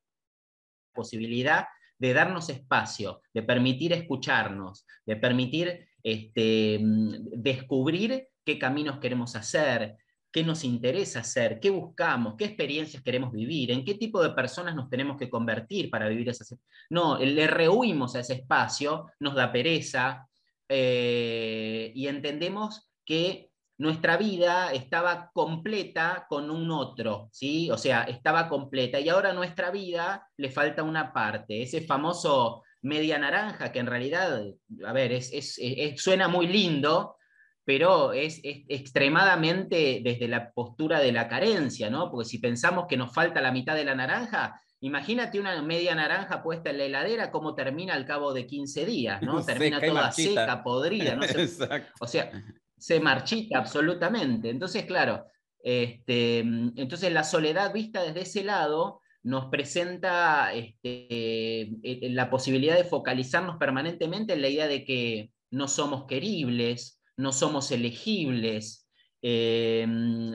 posibilidad de darnos espacio, de permitir escucharnos, de permitir este, descubrir qué caminos queremos hacer, qué nos interesa hacer, qué buscamos, qué experiencias queremos vivir, en qué tipo de personas nos tenemos que convertir para vivir esas. No, le rehuimos a ese espacio, nos da pereza eh, y entendemos que nuestra vida estaba completa con un otro, ¿sí? O sea, estaba completa y ahora a nuestra vida le falta una parte, ese famoso media naranja que en realidad, a ver, es, suena muy lindo, pero es, extremadamente desde la postura de la carencia, ¿no? Porque si pensamos que nos falta la mitad de la naranja, imagínate una media naranja puesta en la heladera, cómo termina al cabo de 15 días, ¿no? Termina toda seca, podrida, ¿no? O sea, se marchita absolutamente. Entonces, claro, este, entonces la soledad vista desde ese lado nos presenta este, eh, la posibilidad de focalizarnos permanentemente en la idea de que no somos queribles, no somos elegibles, eh,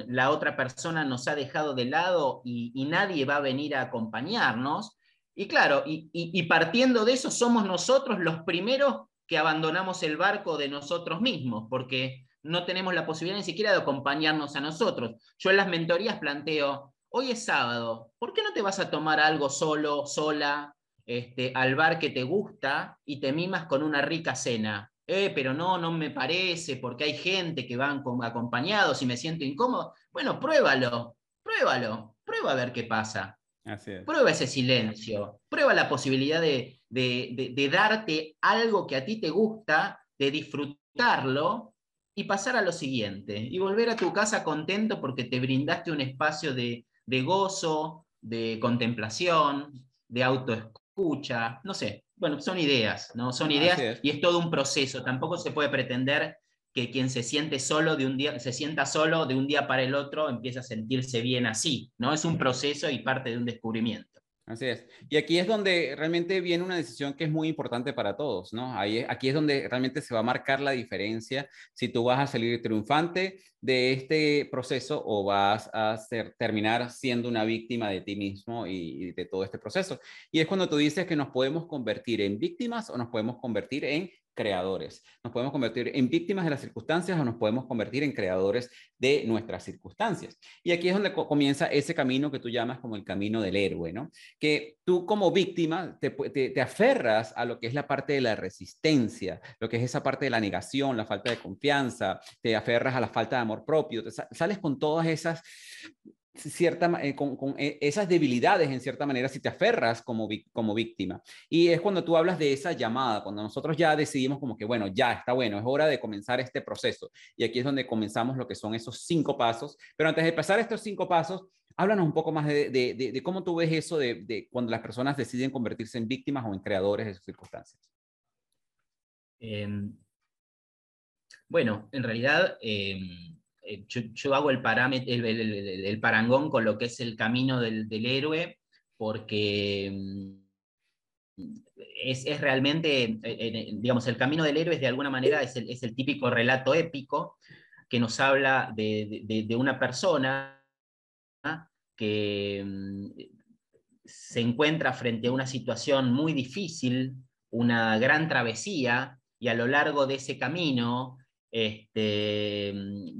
la otra persona nos ha dejado de lado y, nadie va a venir a acompañarnos. Y claro, y, partiendo de eso, somos nosotros los primeros que abandonamos el barco de nosotros mismos, porque no tenemos la posibilidad ni siquiera de acompañarnos a nosotros. Yo en las mentorías planteo, hoy es sábado, ¿por qué no te vas a tomar algo solo, sola, este, al bar que te gusta y te mimas con una rica cena? Eh, pero no, no me parece, porque hay gente que van acompañados y me siento incómodo. Bueno, pruébalo, pruébalo, prueba a ver qué pasa. Prueba ese silencio, prueba la posibilidad de, de darte algo que a ti te gusta, de disfrutarlo y pasar a lo siguiente, y volver a tu casa contento porque te brindaste un espacio de, gozo, de contemplación, de autoescucha, no sé, bueno, son ideas, ¿no? Son ideas y es todo un proceso, tampoco se puede pretender que quien se siente solo de un día, se sienta solo de un día para el otro, empieza a sentirse bien así, ¿no? Es un proceso y parte de un descubrimiento. Así es. Y aquí es donde realmente viene una decisión que es muy importante para todos, ¿no? Ahí, aquí es donde realmente se va a marcar la diferencia si tú vas a salir triunfante de este proceso o vas a ser, terminar siendo una víctima de ti mismo y, y de todo este proceso. Y es cuando tú dices que nos podemos convertir en víctimas o nos podemos convertir en creadores. Nos podemos convertir en víctimas de las circunstancias o nos podemos convertir en creadores de nuestras circunstancias. Y aquí es donde comienza ese camino que tú llamas como el camino del héroe, ¿no? Que tú como víctima te, te, aferras a lo que es la parte de la resistencia, lo que es esa parte de la negación, la falta de confianza, te aferras a la falta de amor propio, sales con todas esas cierta, eh, con, eh, esas debilidades en cierta manera si te aferras como, como víctima. Y es cuando tú hablas de esa llamada, cuando nosotros ya decidimos como que, bueno, ya está bueno, es hora de comenzar este proceso. Y aquí es donde comenzamos lo que son esos cinco pasos. Pero antes de pasar estos cinco pasos, háblanos un poco más de, de, de, cómo tú ves eso de, cuando las personas deciden convertirse en víctimas o en creadores de sus circunstancias. Em, bueno, en realidad... Em, eh, yo, hago el, el, parangón con lo que es el camino del, héroe, porque mm, es, realmente, eh, eh, digamos, el camino del héroe es de alguna manera es el, típico relato épico que nos habla de, una persona que mm, se encuentra frente a una situación muy difícil, una gran travesía, y a lo largo de ese camino este,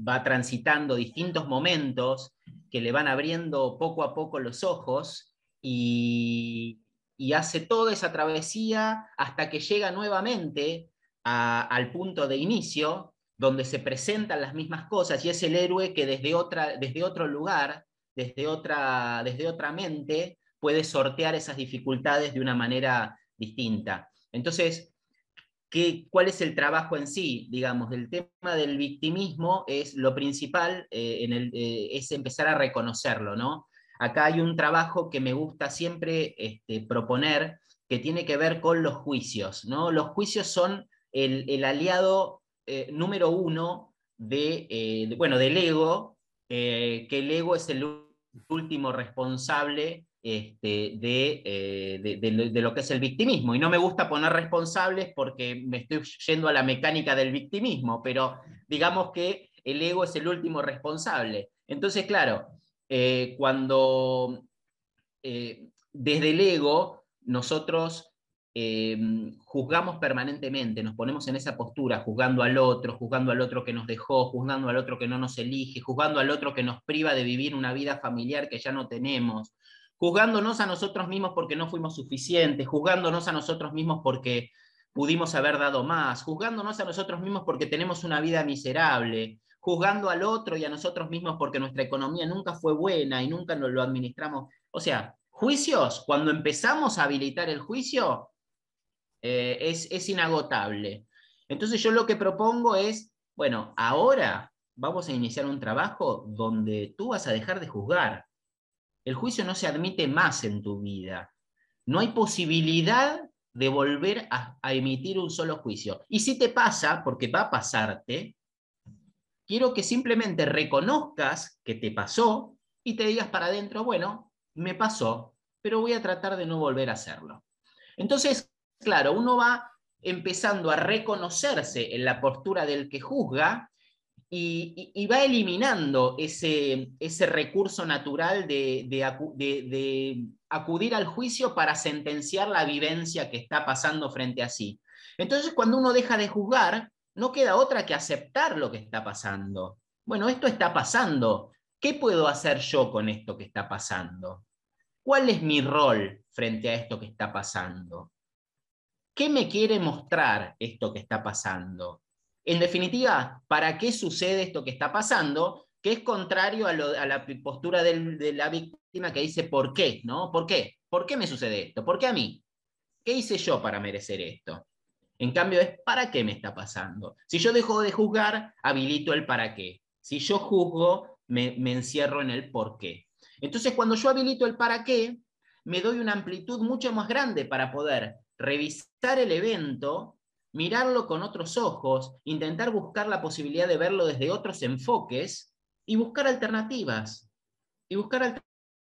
va transitando distintos momentos que le van abriendo poco a poco los ojos y, hace toda esa travesía hasta que llega nuevamente al punto de inicio, donde se presentan las mismas cosas y es el héroe que desde, otra, desde otro lugar, desde otra, desde otra mente, puede sortear esas dificultades de una manera distinta. Entonces, ¿Cuál es el trabajo en sí? Digamos, el tema del victimismo es lo principal, eh, en el, eh, es empezar a reconocerlo, ¿no? Acá hay un trabajo que me gusta siempre este, proponer que tiene que ver con los juicios, ¿no? Los juicios son el, aliado eh, número uno de, bueno, del ego, que el ego es el último responsable este, eh, de, lo que es el victimismo. Y no me gusta poner responsables porque me estoy yendo a la mecánica del victimismo, pero digamos que el ego es el último responsable. Entonces, claro, eh, cuando eh, desde el ego nosotros juzgamos permanentemente, nos ponemos en esa postura, juzgando al otro, juzgando al otro que nos dejó, juzgando al otro que no nos elige, juzgando al otro que nos priva de vivir una vida familiar que ya no tenemos, juzgándonos a nosotros mismos porque no fuimos suficientes, juzgándonos a nosotros mismos porque pudimos haber dado más, juzgándonos a nosotros mismos porque tenemos una vida miserable, juzgando al otro y a nosotros mismos porque nuestra economía nunca fue buena y nunca nos lo administramos. O sea, juicios, cuando empezamos a habilitar el juicio, eh, es, es inagotable. Entonces yo lo que propongo es, bueno, ahora vamos a iniciar un trabajo donde tú vas a dejar de juzgar, el juicio no se admite más en tu vida. No hay posibilidad de volver a, emitir un solo juicio. Y si te pasa, porque va a pasarte, quiero que simplemente reconozcas que te pasó y te digas para adentro, bueno, me pasó, pero voy a tratar de no volver a hacerlo. Entonces, claro, uno va empezando a reconocerse en la postura del que juzga y, va eliminando ese, ese recurso natural de, de, acudir al juicio para sentenciar la vivencia que está pasando frente a sí. Entonces, cuando uno deja de juzgar, no queda otra que aceptar lo que está pasando. Bueno, esto está pasando. ¿Qué puedo hacer yo con esto que está pasando? ¿Cuál es mi rol frente a esto que está pasando? ¿Qué me quiere mostrar esto que está pasando? En definitiva, ¿para qué sucede esto que está pasando? Que es contrario a, la postura de la víctima que dice ¿por qué? ¿no? ¿Por qué? ¿Por qué me sucede esto? ¿Por qué a mí? ¿Qué hice yo para merecer esto? En cambio es ¿para qué me está pasando? Si yo dejo de juzgar, habilito el para qué. Si yo juzgo, me, me encierro en el por qué. Entonces cuando yo habilito el para qué, me doy una amplitud mucho más grande para poder revisar el evento, mirarlo con otros ojos, intentar buscar la posibilidad de verlo desde otros enfoques y buscar alternativas. Y buscar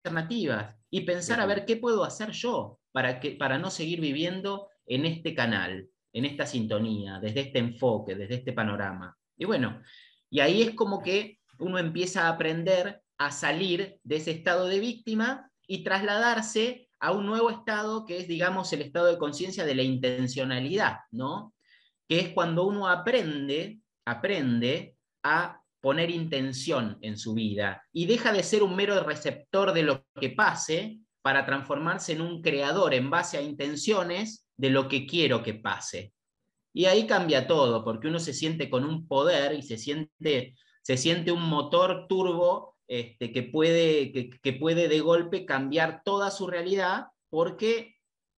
alternativas y pensar a ver qué puedo hacer yo para, que, para no seguir viviendo en este canal, en esta sintonía, desde este enfoque, desde este panorama. Y bueno, y ahí es como que uno empieza a aprender a salir de ese estado de víctima y trasladarse a un nuevo estado que es, digamos, el estado de conciencia de la intencionalidad, ¿no? Que es cuando uno aprende, aprende a poner intención en su vida y deja de ser un mero receptor de lo que pase para transformarse en un creador en base a intenciones de lo que quiero que pase. Y ahí cambia todo, porque uno se siente con un poder y se siente, se siente un motor turbo este, que, puede, que, puede de golpe cambiar toda su realidad porque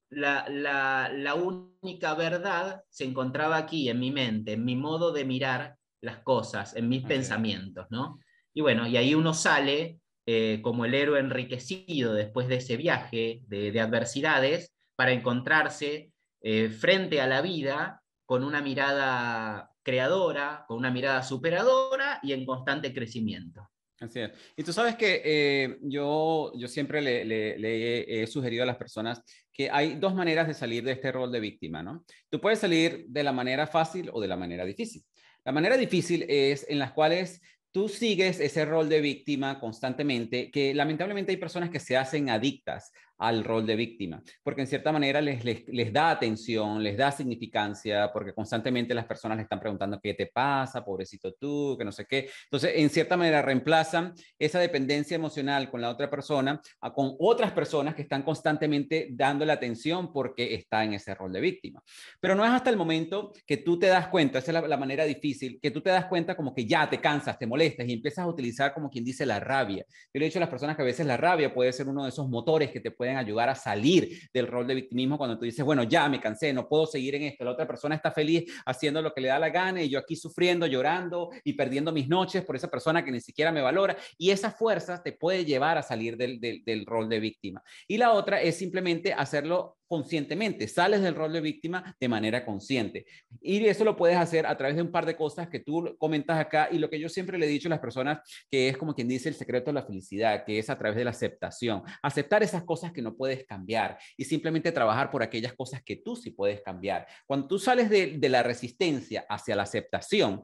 la, única verdad se encontraba aquí, en mi mente, en mi modo de mirar las cosas, en mis pensamientos, ¿no? Y bueno, y ahí uno sale eh, como el héroe enriquecido después de ese viaje de, adversidades para encontrarse eh, frente a la vida con una mirada creadora, con una mirada superadora y en constante crecimiento. Así es. Y tú sabes que eh, yo, yo siempre le, le, he sugerido a las personas que hay dos maneras de salir de este rol de víctima, ¿no? Tú puedes salir de la manera fácil o de la manera difícil. La manera difícil es en las cuales tú sigues ese rol de víctima constantemente, que lamentablemente hay personas que se hacen adictas al rol de víctima, porque en cierta manera les, les, da atención, les da significancia, porque constantemente las personas le están preguntando qué te pasa, pobrecito tú, que no sé qué. Entonces, en cierta manera reemplazan esa dependencia emocional con la otra persona a, con otras personas que están constantemente dándole atención porque está en ese rol de víctima. Pero no es hasta el momento que tú te das cuenta, esa es la, la manera difícil, que tú te das cuenta como que ya te cansas, te molestas y empiezas a utilizar como quien dice la rabia. Yo le he dicho a las personas que a veces la rabia puede ser uno de esos motores que te puede pueden ayudar a salir del rol de victimismo cuando tú dices, bueno, ya me cansé, no puedo seguir en esto. La otra persona está feliz haciendo lo que le da la gana y yo aquí sufriendo, llorando y perdiendo mis noches por esa persona que ni siquiera me valora. Y esa fuerza te puede llevar a salir del, del, del rol de víctima. Y la otra es simplemente hacerlo conscientemente, sales del rol de víctima de manera consciente. Y eso lo puedes hacer a través de un par de cosas que tú comentas acá y lo que yo siempre le he dicho a las personas, que es como quien dice el secreto de la felicidad, que es a través de la aceptación. Aceptar esas cosas que no puedes cambiar y simplemente trabajar por aquellas cosas que tú sí puedes cambiar. Cuando tú sales de, de la resistencia hacia la aceptación,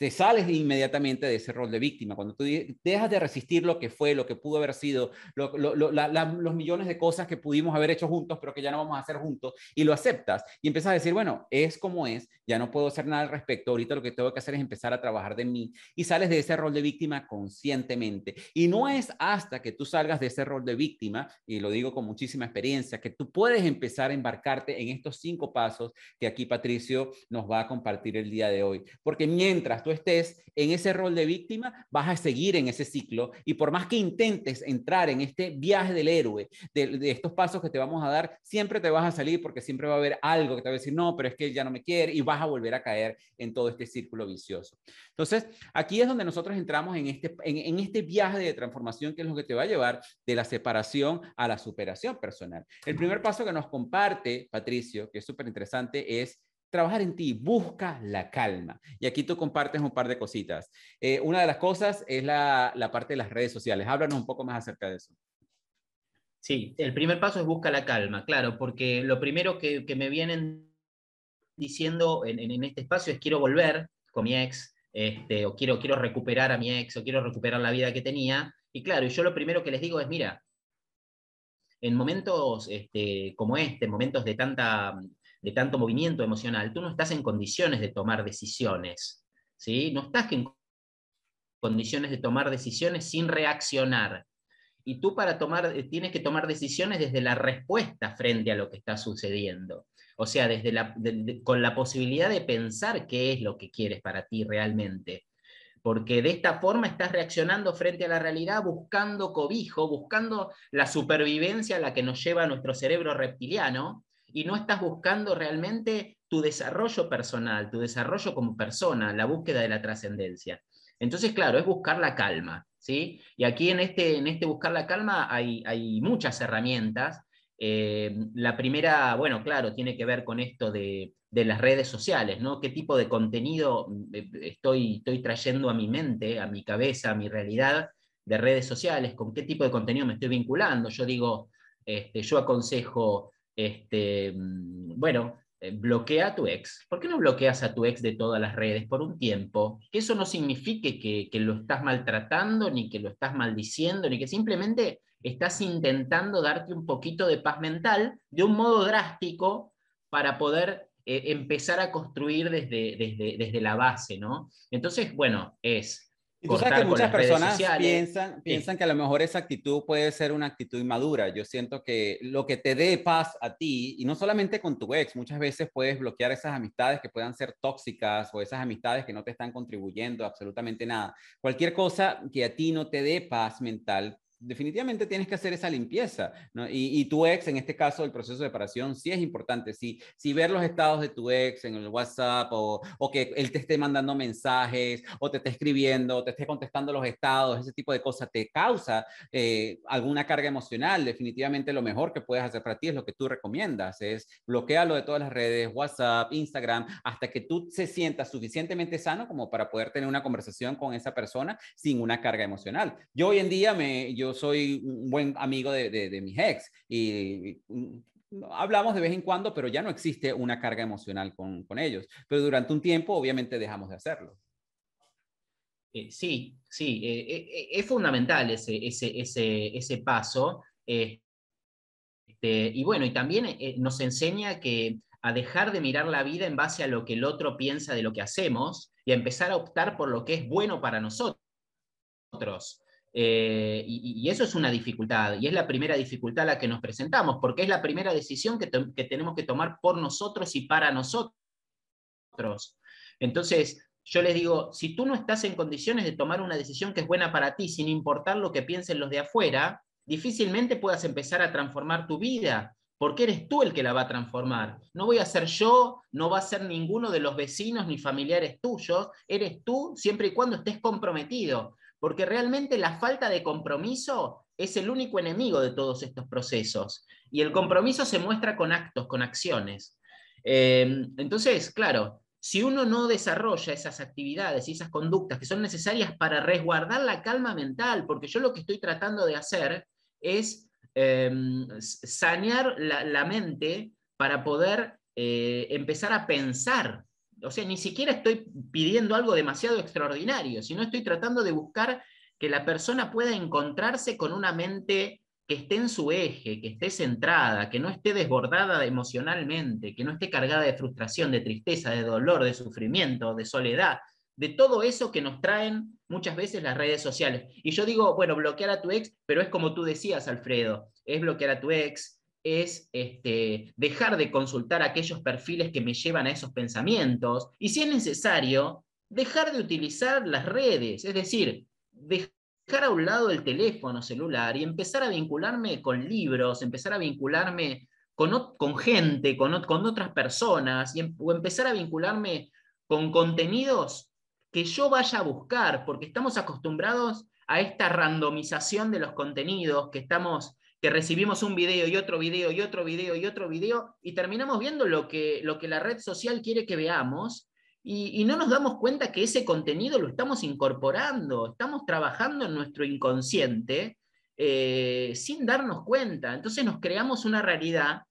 te sales inmediatamente de ese rol de víctima. Cuando tú dejas de resistir lo que fue, lo que pudo haber sido, los millones de cosas que pudimos haber hecho juntos, pero que ya no vamos a hacer juntos, y lo aceptas y empiezas a decir, bueno, es como es, ya no puedo hacer nada al respecto, ahorita lo que tengo que hacer es empezar a trabajar de mí y sales de ese rol de víctima conscientemente. Y no es hasta que tú salgas de ese rol de víctima, y lo digo con muchísima experiencia, que tú puedes empezar a embarcarte en estos cinco pasos que aquí Patricio nos va a compartir el día de hoy. Porque mientras tú estés en ese rol de víctima, vas a seguir en ese ciclo y por más que intentes entrar en este viaje del héroe, de, estos pasos que te vamos a dar, siempre te vas a salir porque siempre va a haber algo que te va a decir, no, pero es que ya no me quiere y vas a volver a caer en todo este círculo vicioso. Entonces, aquí es donde nosotros entramos en este, en este viaje de transformación que es lo que te va a llevar de la separación a la superación personal. El primer paso que nos comparte Patricio, que es súper interesante, es trabajar en ti, busca la calma. Y aquí tú compartes un par de cositas. Eh, una de las cosas es la, parte de las redes sociales. Háblanos un poco más acerca de eso. Sí, el primer paso es busca la calma, claro, porque lo primero que, me vienen diciendo en, este espacio es quiero volver con mi ex, este, o quiero, quiero recuperar a mi ex, o quiero recuperar la vida que tenía. Y claro, yo lo primero que les digo es, mira, en momentos este, como este, momentos de tanta de tanto movimiento emocional, tú no estás en condiciones de tomar decisiones, ¿sí? No estás en condiciones de tomar decisiones sin reaccionar. Y tú para tomar, eh, tienes que tomar decisiones desde la respuesta frente a lo que está sucediendo. O sea, desde la, con la posibilidad de pensar qué es lo que quieres para ti realmente. Porque de esta forma estás reaccionando frente a la realidad buscando cobijo, buscando la supervivencia a la que nos lleva nuestro cerebro reptiliano, y no estás buscando realmente tu desarrollo personal, tu desarrollo como persona, la búsqueda de la trascendencia. Entonces, claro, es buscar la calma, ¿sí? Y aquí en este, en este buscar la calma hay, hay muchas herramientas. Eh, la primera, bueno, claro, tiene que ver con esto de, de, las redes sociales, ¿no? ¿Qué tipo de contenido eh, estoy, estoy trayendo a mi mente, a mi cabeza, a mi realidad de redes sociales? ¿Con qué tipo de contenido me estoy vinculando? Yo digo, este, yo aconsejo, este, mm, bueno, eh, bloquea a tu ex. ¿Por qué no bloqueas a tu ex de todas las redes por un tiempo? Que eso no signifique que, lo estás maltratando, ni que lo estás maldiciendo, ni que simplemente estás intentando darte un poquito de paz mental de un modo drástico para poder eh, empezar a construir desde, desde, desde la base, ¿no? Entonces, bueno, es y tú sabes que muchas personas piensan, piensan que a lo mejor esa actitud puede ser una actitud inmadura. Yo siento que lo que te dé paz a ti, y no solamente con tu ex, muchas veces puedes bloquear esas amistades que puedan ser tóxicas o esas amistades que no te están contribuyendo absolutamente nada. Cualquier cosa que a ti no te dé paz mental, definitivamente tienes que hacer esa limpieza. Y, tu ex, en este caso, el proceso de separación, sí es importante. Si, si ver los estados de tu ex en el WhatsApp o, o, que él te esté mandando mensajes o te esté escribiendo o te esté contestando los estados, ese tipo de cosas, te causa eh, alguna carga emocional. Definitivamente lo mejor que puedes hacer para ti es lo que tú recomiendas, es bloquearlo de todas las redes, WhatsApp, Instagram, hasta que tú se sientas suficientemente sano como para poder tener una conversación con esa persona sin una carga emocional. Yo hoy en día me, yo soy un buen amigo de, de, de mis ex y, y hablamos de vez en cuando, pero ya no existe una carga emocional con, con ellos. Pero durante un tiempo, obviamente, dejamos de hacerlo. Eh, sí, sí, eh, eh, es fundamental ese, ese, ese, ese paso. Este, y bueno, y también eh, nos enseña que a dejar de mirar la vida en base a lo que el otro piensa de lo que hacemos y a empezar a optar por lo que es bueno para nosotros. Eh, y, eso es una dificultad, y es la primera dificultad a la que nos presentamos, porque es la primera decisión que, que tenemos que tomar por nosotros y para nosotros. Entonces, yo les digo, si tú no estás en condiciones de tomar una decisión que es buena para ti, sin importar lo que piensen los de afuera, difícilmente puedas empezar a transformar tu vida, porque eres tú el que la va a transformar. No voy a ser yo, no va a ser ninguno de los vecinos ni familiares tuyos, eres tú siempre y cuando estés comprometido porque realmente la falta de compromiso es el único enemigo de todos estos procesos. Y el compromiso se muestra con actos, con acciones. Eh, entonces, claro, si uno no desarrolla esas actividades y esas conductas que son necesarias para resguardar la calma mental, porque yo lo que estoy tratando de hacer es eh, sanear la, mente para poder eh, empezar a pensar o sea, ni siquiera estoy pidiendo algo demasiado extraordinario, sino estoy tratando de buscar que la persona pueda encontrarse con una mente que esté en su eje, que esté centrada, que no esté desbordada emocionalmente, que no esté cargada de frustración, de tristeza, de dolor, de sufrimiento, de soledad, de todo eso que nos traen muchas veces las redes sociales. Y yo digo, bueno, bloquear a tu ex, pero es como tú decías, Alfredo, es bloquear a tu ex, es este, dejar de consultar aquellos perfiles que me llevan a esos pensamientos y si es necesario, dejar de utilizar las redes, es decir, dejar a un lado el teléfono celular y empezar a vincularme con libros, empezar a vincularme con, con gente, con, con, otras personas, y, em, o empezar a vincularme con contenidos que yo vaya a buscar, porque estamos acostumbrados a esta randomización de los contenidos, que estamos que recibimos un video y otro video y otro video y otro video y terminamos viendo lo que, lo que la red social quiere que veamos y, no nos damos cuenta que ese contenido lo estamos incorporando, estamos trabajando en nuestro inconsciente eh, sin darnos cuenta. Entonces nos creamos una realidad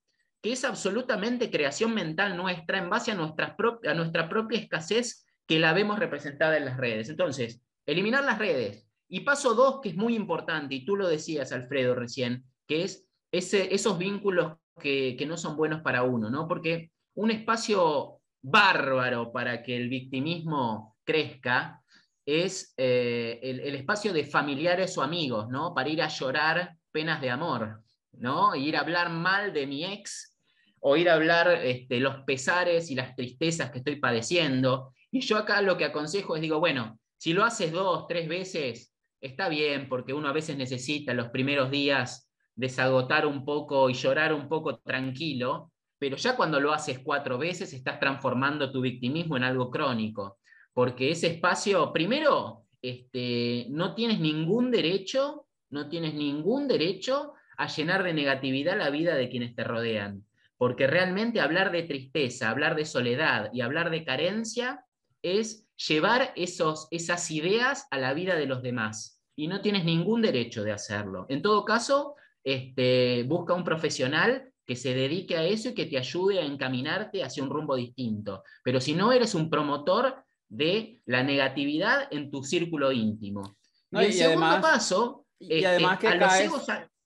que es absolutamente creación mental nuestra en base a, nuestras a nuestra propia escasez que la vemos representada en las redes. Entonces, eliminar las redes. Y paso dos, que es muy importante, y tú lo decías, Alfredo, recién, que es esos vínculos que, no son buenos para uno, ¿no? Porque un espacio bárbaro para que el victimismo crezca es eh, el, el, espacio de familiares o amigos, ¿no? Para ir a llorar penas de amor, ¿no? Ir a hablar mal de mi ex o ir a hablar este, los pesares y las tristezas que estoy padeciendo. Y yo acá lo que aconsejo es, digo, bueno, si lo haces dos, tres veces, está bien, porque uno a veces necesita los primeros días desagotar un poco y llorar un poco tranquilo, pero ya cuando lo haces cuatro veces estás transformando tu victimismo en algo crónico, porque ese espacio, primero, este, no tienes ningún derecho, no tienes ningún derecho a llenar de negatividad la vida de quienes te rodean, porque realmente hablar de tristeza, hablar de soledad y hablar de carencia es llevar esos, esas ideas a la vida de los demás, y no tienes ningún derecho de hacerlo. En todo caso, este, busca un profesional que se dedique a eso y que te ayude a encaminarte hacia un rumbo distinto. Pero si no, eres un promotor de la negatividad en tu círculo íntimo. y el segundo paso, y este, además que caes...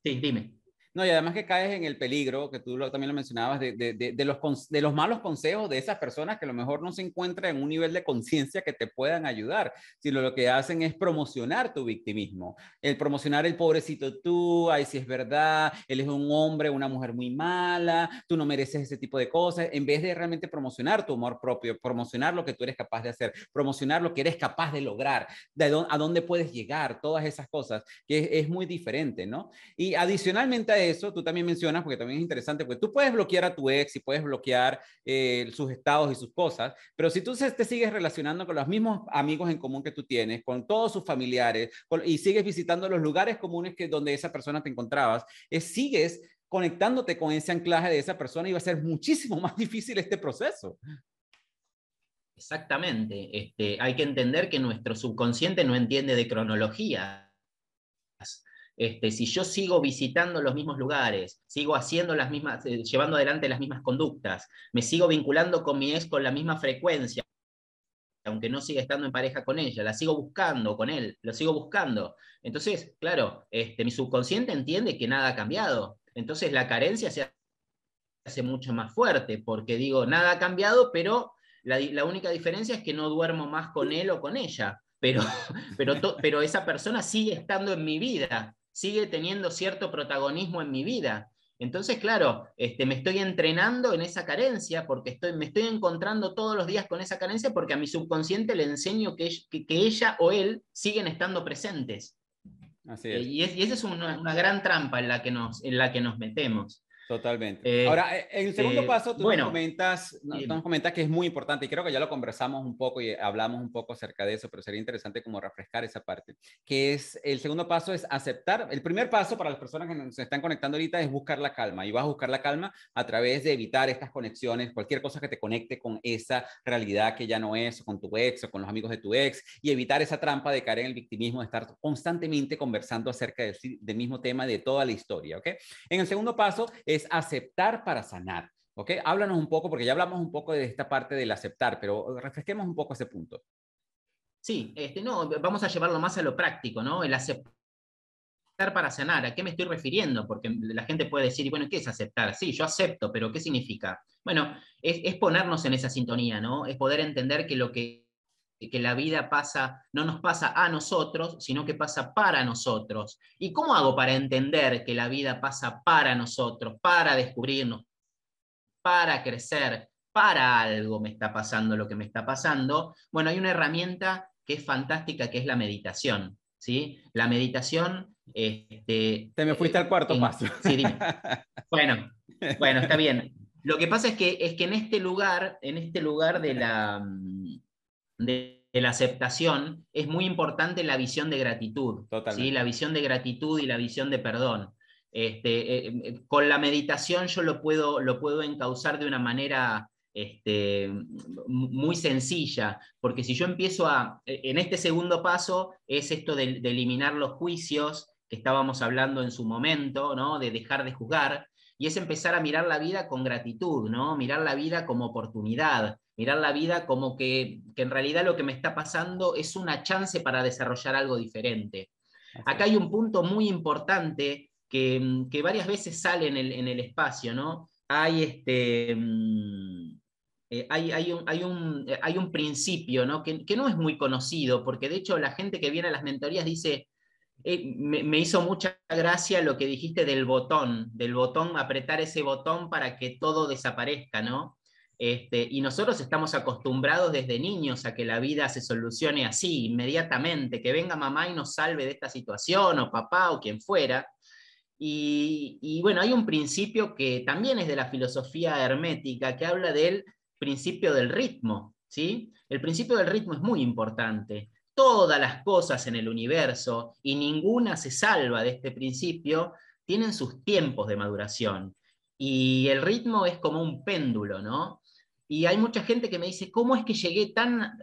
sí, dime. No, y además que caes en el peligro, que tú también lo mencionabas, de, de, de, los, de los malos consejos de esas personas que a lo mejor no se encuentran en un nivel de conciencia que te puedan ayudar, sino lo que hacen es promocionar tu victimismo, el promocionar el pobrecito tú, ay, si es verdad, él es un hombre, una mujer muy mala, tú no mereces ese tipo de cosas, en vez de realmente promocionar tu amor propio, promocionar lo que tú eres capaz de hacer, promocionar lo que eres capaz de lograr, de a dónde puedes llegar, todas esas cosas, que es, es muy diferente, ¿no? Y adicionalmente a eso, tú también mencionas, porque también es interesante, porque tú puedes bloquear a tu ex y puedes bloquear eh, sus estados y sus cosas, pero si tú te sigues relacionando con los mismos amigos en común que tú tienes, con todos sus familiares, y sigues visitando los lugares comunes que donde esa persona te encontrabas, es, sigues conectándote con ese anclaje de esa persona y va a ser muchísimo más difícil este proceso. Exactamente. Este, hay que entender que nuestro subconsciente no entiende de cronología. Este, si yo sigo visitando los mismos lugares, sigo haciendo las mismas, eh, llevando adelante las mismas conductas, me sigo vinculando con mi ex con la misma frecuencia, aunque no siga estando en pareja con ella, la sigo buscando con él, lo sigo buscando. Entonces, claro, este, mi subconsciente entiende que nada ha cambiado. Entonces la carencia se hace mucho más fuerte, porque digo, nada ha cambiado, pero la, única diferencia es que no duermo más con él o con ella. Pero, pero, pero esa persona sigue estando en mi vida sigue teniendo cierto protagonismo en mi vida. Entonces, claro, este, me estoy entrenando en esa carencia porque estoy, me estoy encontrando todos los días con esa carencia porque a mi subconsciente le enseño que, que, ella o él siguen estando presentes. Así es. Y, esa es una, una, gran trampa en la que nos, en la que nos metemos. Totalmente. Eh, Ahora, eh, en el segundo eh, paso, tú nos, comentas, nos comentas que es muy importante, y creo que ya lo conversamos un poco y hablamos un poco acerca de eso, pero sería interesante como refrescar esa parte, que es, el segundo paso es aceptar, el primer paso para las personas que se están conectando ahorita es buscar la calma, y vas a buscar la calma a través de evitar estas conexiones, cualquier cosa que te conecte con esa realidad que ya no es, o con tu ex, o con los amigos de tu ex, y evitar esa trampa de caer en el victimismo, de estar constantemente conversando acerca del, del mismo tema de toda la historia, ¿ok? En el segundo paso es aceptar para sanar. ¿Ok? Háblanos un poco, porque ya hablamos un poco de esta parte del aceptar, pero refresquemos un poco ese punto. Sí, este, no, vamos a llevarlo más a lo práctico, ¿no? El aceptar para sanar. ¿A qué me estoy refiriendo? Porque la gente puede decir, bueno, ¿qué es aceptar? Sí, yo acepto, pero ¿qué significa? Bueno, es, es ponernos en esa sintonía, ¿no? Es poder entender que lo que que la vida pasa, no nos pasa a nosotros, sino que pasa para nosotros. ¿Y cómo hago para entender que la vida pasa para nosotros, para descubrirnos, para crecer, para algo me está pasando lo que me está pasando? Bueno, hay una herramienta que es fantástica, que es la meditación. ¿sí? La meditación... Este, Te me fuiste al cuarto paso. Sí, dime. Bueno, bueno, está bien. Lo que pasa es que, es que en este lugar, en este lugar de la de, la aceptación, es muy importante la visión de gratitud. ¿sí? La visión de gratitud y la visión de perdón. Este, eh, eh, con la meditación yo lo puedo, lo puedo encauzar de una manera este, muy sencilla, porque si yo empiezo a, en este segundo paso, es esto de, de, eliminar los juicios que estábamos hablando en su momento, ¿no? de dejar de juzgar, y es empezar a mirar la vida con gratitud, ¿no? mirar la vida como oportunidad, mirar la vida como que, en realidad lo que me está pasando es una chance para desarrollar algo diferente. Acá hay un punto muy importante que, varias veces sale en el, espacio, ¿no? Hay, este, mm, eh, hay, un, hay, un, hay, un, principio ¿no? Que, no es muy conocido, porque de hecho la gente que viene a las mentorías dice, eh, me, me, hizo mucha gracia lo que dijiste del botón, del botón, apretar ese botón para que todo desaparezca, ¿no? Este, y nosotros estamos acostumbrados desde niños a que la vida se solucione así, inmediatamente, que venga mamá y nos salve de esta situación, o papá, o quien fuera. Y, bueno, hay un principio que también es de la filosofía hermética, que habla del principio del ritmo. ¿sí? El principio del ritmo es muy importante. Todas las cosas en el universo, y ninguna se salva de este principio, tienen sus tiempos de maduración. Y el ritmo es como un péndulo, ¿no? Y hay mucha gente que me dice, ¿cómo es que llegué tan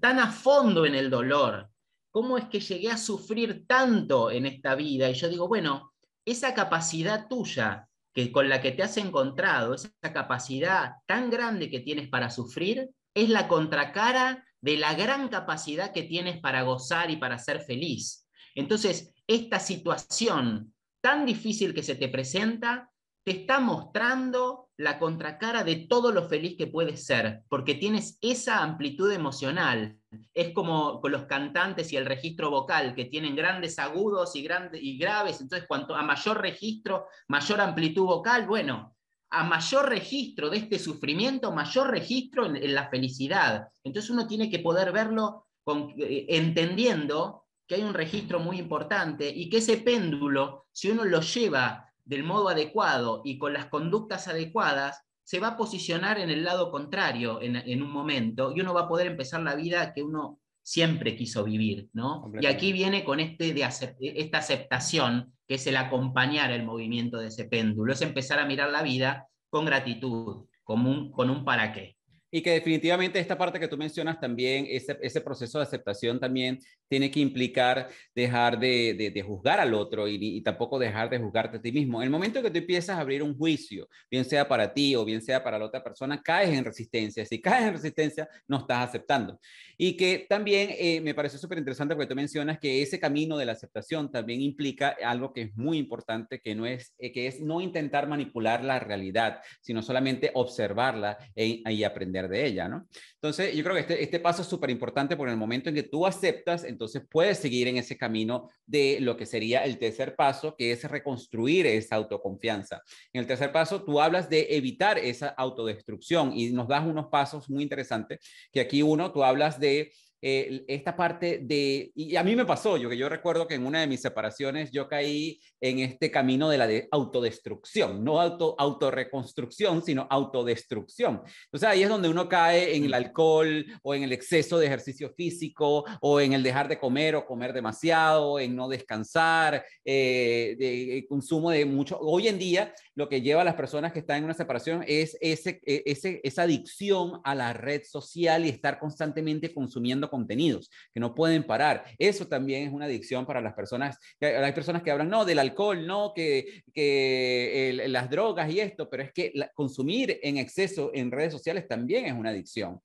tan a fondo en el dolor? ¿Cómo es que llegué a sufrir tanto en esta vida? Y yo digo, bueno, esa capacidad tuya que con la que te has encontrado, esa capacidad tan grande que tienes para sufrir, es la contracara de la gran capacidad que tienes para gozar y para ser feliz. Entonces, esta situación tan difícil que se te presenta te está mostrando la contracara de todo lo feliz que puedes ser, porque tienes esa amplitud emocional. Es como con los cantantes y el registro vocal, que tienen grandes agudos y, grandes, y graves, entonces cuanto a mayor registro, mayor amplitud vocal, bueno, a mayor registro de este sufrimiento, mayor registro en, la felicidad. Entonces uno tiene que poder verlo con, eh, entendiendo que hay un registro muy importante y que ese péndulo, si uno lo lleva del modo adecuado y con las conductas adecuadas, se va a posicionar en el lado contrario en, un momento y uno va a poder empezar la vida que uno siempre quiso vivir, ¿no? Y aquí viene con este de esta aceptación, que es el acompañar el movimiento de ese péndulo, es empezar a mirar la vida con gratitud, con un, con un para qué. Y que definitivamente esta parte que tú mencionas también, ese, ese proceso de aceptación también tiene que implicar dejar de, de, juzgar al otro y, y, tampoco dejar de juzgarte a ti mismo. En el momento que tú empiezas a abrir un juicio, bien sea para ti o bien sea para la otra persona, caes en resistencia. Si caes en resistencia, no estás aceptando. Y que también eh, me parece súper interesante porque tú mencionas que ese camino de la aceptación también implica algo que es muy importante, que, no es, eh, que es no intentar manipular la realidad, sino solamente observarla e, y aprender de ella, ¿no? Entonces, yo creo que este, este paso es súper importante porque en el momento en que tú aceptas, entonces puedes seguir en ese camino de lo que sería el tercer paso, que es reconstruir esa autoconfianza. En el tercer paso, tú hablas de evitar esa autodestrucción y nos das unos pasos muy interesantes, que aquí uno, tú hablas de eh, esta parte de, y a mí me pasó, yo que yo recuerdo que en una de mis separaciones yo caí en este camino de la de autodestrucción, no auto, autorreconstrucción, sino autodestrucción. Entonces ahí es donde uno cae en el alcohol o en el exceso de ejercicio físico o en el dejar de comer o comer demasiado, en no descansar, eh, de, consumo de mucho. Hoy en día lo que lleva a las personas que están en una separación es ese, e, ese, esa adicción a la red social y estar constantemente consumiendo contenidos que no pueden parar. Eso también es una adicción para las personas. Hay personas que hablan, no, del alcohol, no, que, que las drogas y esto, pero es que consumir en exceso en redes sociales también es una adicción,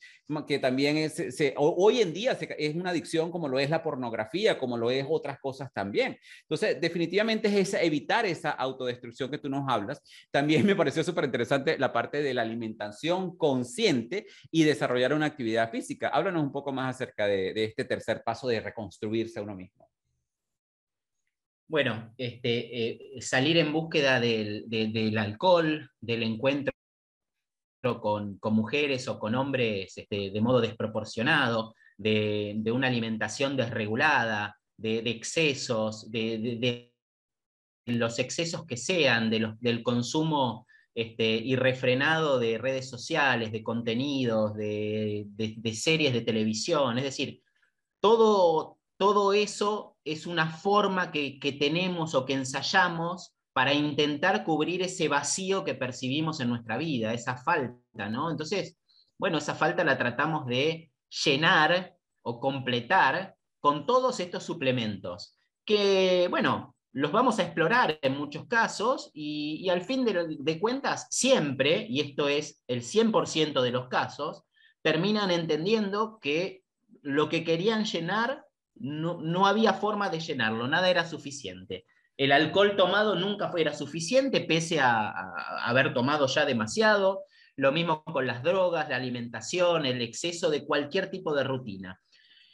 que también es, hoy en día es una adicción como lo es la pornografía, como lo es otras cosas también. Entonces, definitivamente es evitar esa autodestrucción que tú nos hablas. También me pareció súper interesante la parte de la alimentación consciente y desarrollar una actividad física. Háblanos un poco más acerca de, de este tercer paso de reconstruirse a uno mismo. Bueno, este, eh, salir en búsqueda del, alcohol, del encuentro con, mujeres o con hombres este, de modo desproporcionado, de, una alimentación desregulada, de, excesos, de, los excesos que sean, del consumo este, irrefrenado de redes sociales, de contenidos, de, series de televisión, es decir, todo, todo eso es una forma que, tenemos o que ensayamos para intentar cubrir ese vacío que percibimos en nuestra vida, esa falta, ¿no? Entonces, bueno, esa falta la tratamos de llenar o completar con todos estos suplementos, que, bueno, los vamos a explorar en muchos casos y, al fin de, cuentas, siempre, y esto es el 100% de los casos, terminan entendiendo que lo que querían llenar no, había forma de llenarlo, nada era suficiente. El alcohol tomado nunca fue, era suficiente, pese a, haber tomado ya demasiado. Lo mismo con las drogas, la alimentación, el exceso de cualquier tipo de rutina.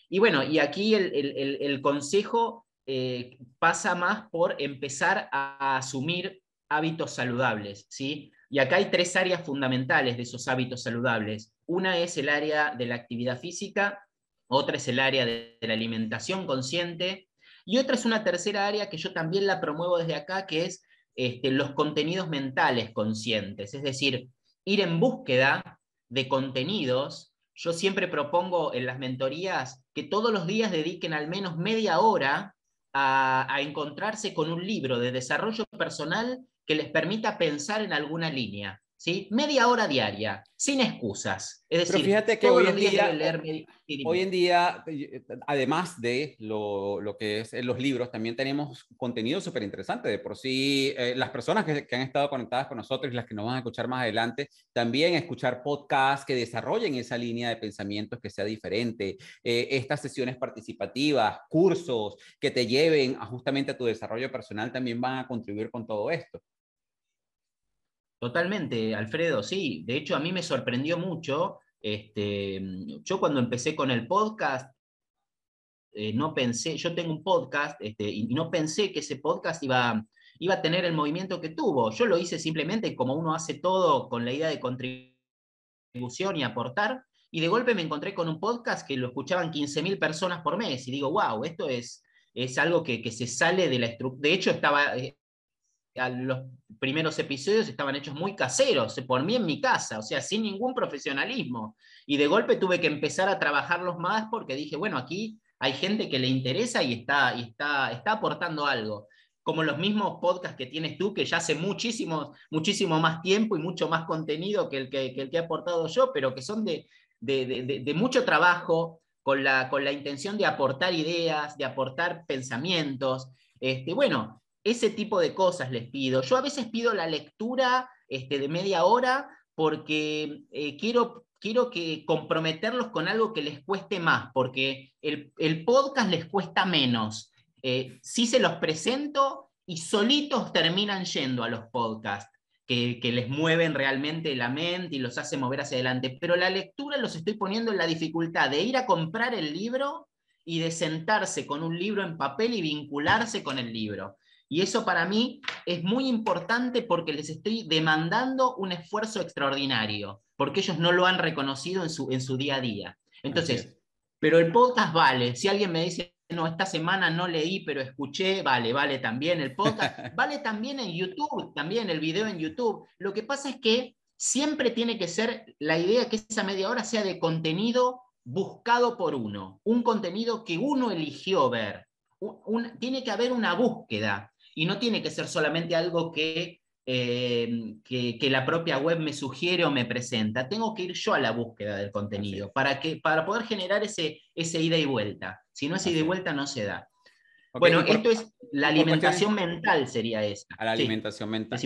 Y bueno, y aquí el, consejo eh, pasa más por empezar a asumir hábitos saludables, ¿sí? Y acá hay tres áreas fundamentales de esos hábitos saludables. Una es el área de la actividad física, otra es el área de, la alimentación consciente Y otra es una tercera área que yo también la promuevo desde acá, que es este, los contenidos mentales conscientes, es decir, ir en búsqueda de contenidos. Yo siempre propongo en las mentorías que todos los días dediquen al menos media hora a, encontrarse con un libro de desarrollo personal que les permita pensar en alguna línea. ¿Sí? Media hora diaria, sin excusas. Es decir, fíjate que hoy en, día, leer hoy en día, además de lo, lo, que es los libros, también tenemos contenido súper interesante. De por sí, eh, las personas que, que, han estado conectadas con nosotros y las que nos van a escuchar más adelante, también escuchar podcasts que desarrollen esa línea de pensamientos que sea diferente, eh, estas sesiones participativas, cursos que te lleven a, justamente a tu desarrollo personal también van a contribuir con todo esto. Totalmente, Alfredo, sí. De hecho, a mí me sorprendió mucho. Este, yo cuando empecé con el podcast, eh, no pensé, yo tengo un podcast este, y no pensé que ese podcast iba, iba a tener el movimiento que tuvo. Yo lo hice simplemente como uno hace todo con la idea de contribución y aportar. Y de golpe me encontré con un podcast que lo escuchaban 15.000 personas por mes y digo, wow, esto es, es algo que, que se sale de la estructura. De hecho, estaba, eh, los primeros episodios estaban hechos muy caseros, por mí en mi casa, o sea, sin ningún profesionalismo. Y de golpe tuve que empezar a trabajarlos más porque dije, bueno, aquí hay gente que le interesa y está, y está, está aportando algo. Como los mismos podcasts que tienes tú, que ya hace muchísimo, muchísimo más tiempo y mucho más contenido que el que, el que he aportado yo, pero que son de, de, de, mucho trabajo, con la, con la intención de aportar ideas, de aportar pensamientos. Este, bueno, ese tipo de cosas les pido. Yo a veces pido la lectura este, de media hora porque eh, quiero, quiero que comprometerlos con algo que les cueste más, porque el, podcast les cuesta menos. Eh, si se los presento y solitos terminan yendo a los podcasts. Que, que, les mueven realmente la mente y los hace mover hacia adelante. Pero la lectura los estoy poniendo en la dificultad de ir a comprar el libro y de sentarse con un libro en papel y vincularse con el libro. Y eso para mí es muy importante porque les estoy demandando un esfuerzo extraordinario, porque ellos no lo han reconocido en su, en su día a día. Entonces, pero el podcast vale. Si alguien me dice, no, esta semana no leí, pero escuché, vale, vale también el podcast, vale también en YouTube, también el video en YouTube. Lo que pasa es que siempre tiene que ser la idea que esa media hora sea de contenido buscado por uno, un contenido que uno eligió ver. tiene que haber una búsqueda y no tiene que ser solamente algo que, eh, que, la propia web me sugiere o me presenta. Tengo que ir yo a la búsqueda del contenido para, que, para poder generar ese, ese ida y vuelta. Si no es ida y vuelta, no se da. bueno, esto es la alimentación mental, sería esa. A la alimentación mental.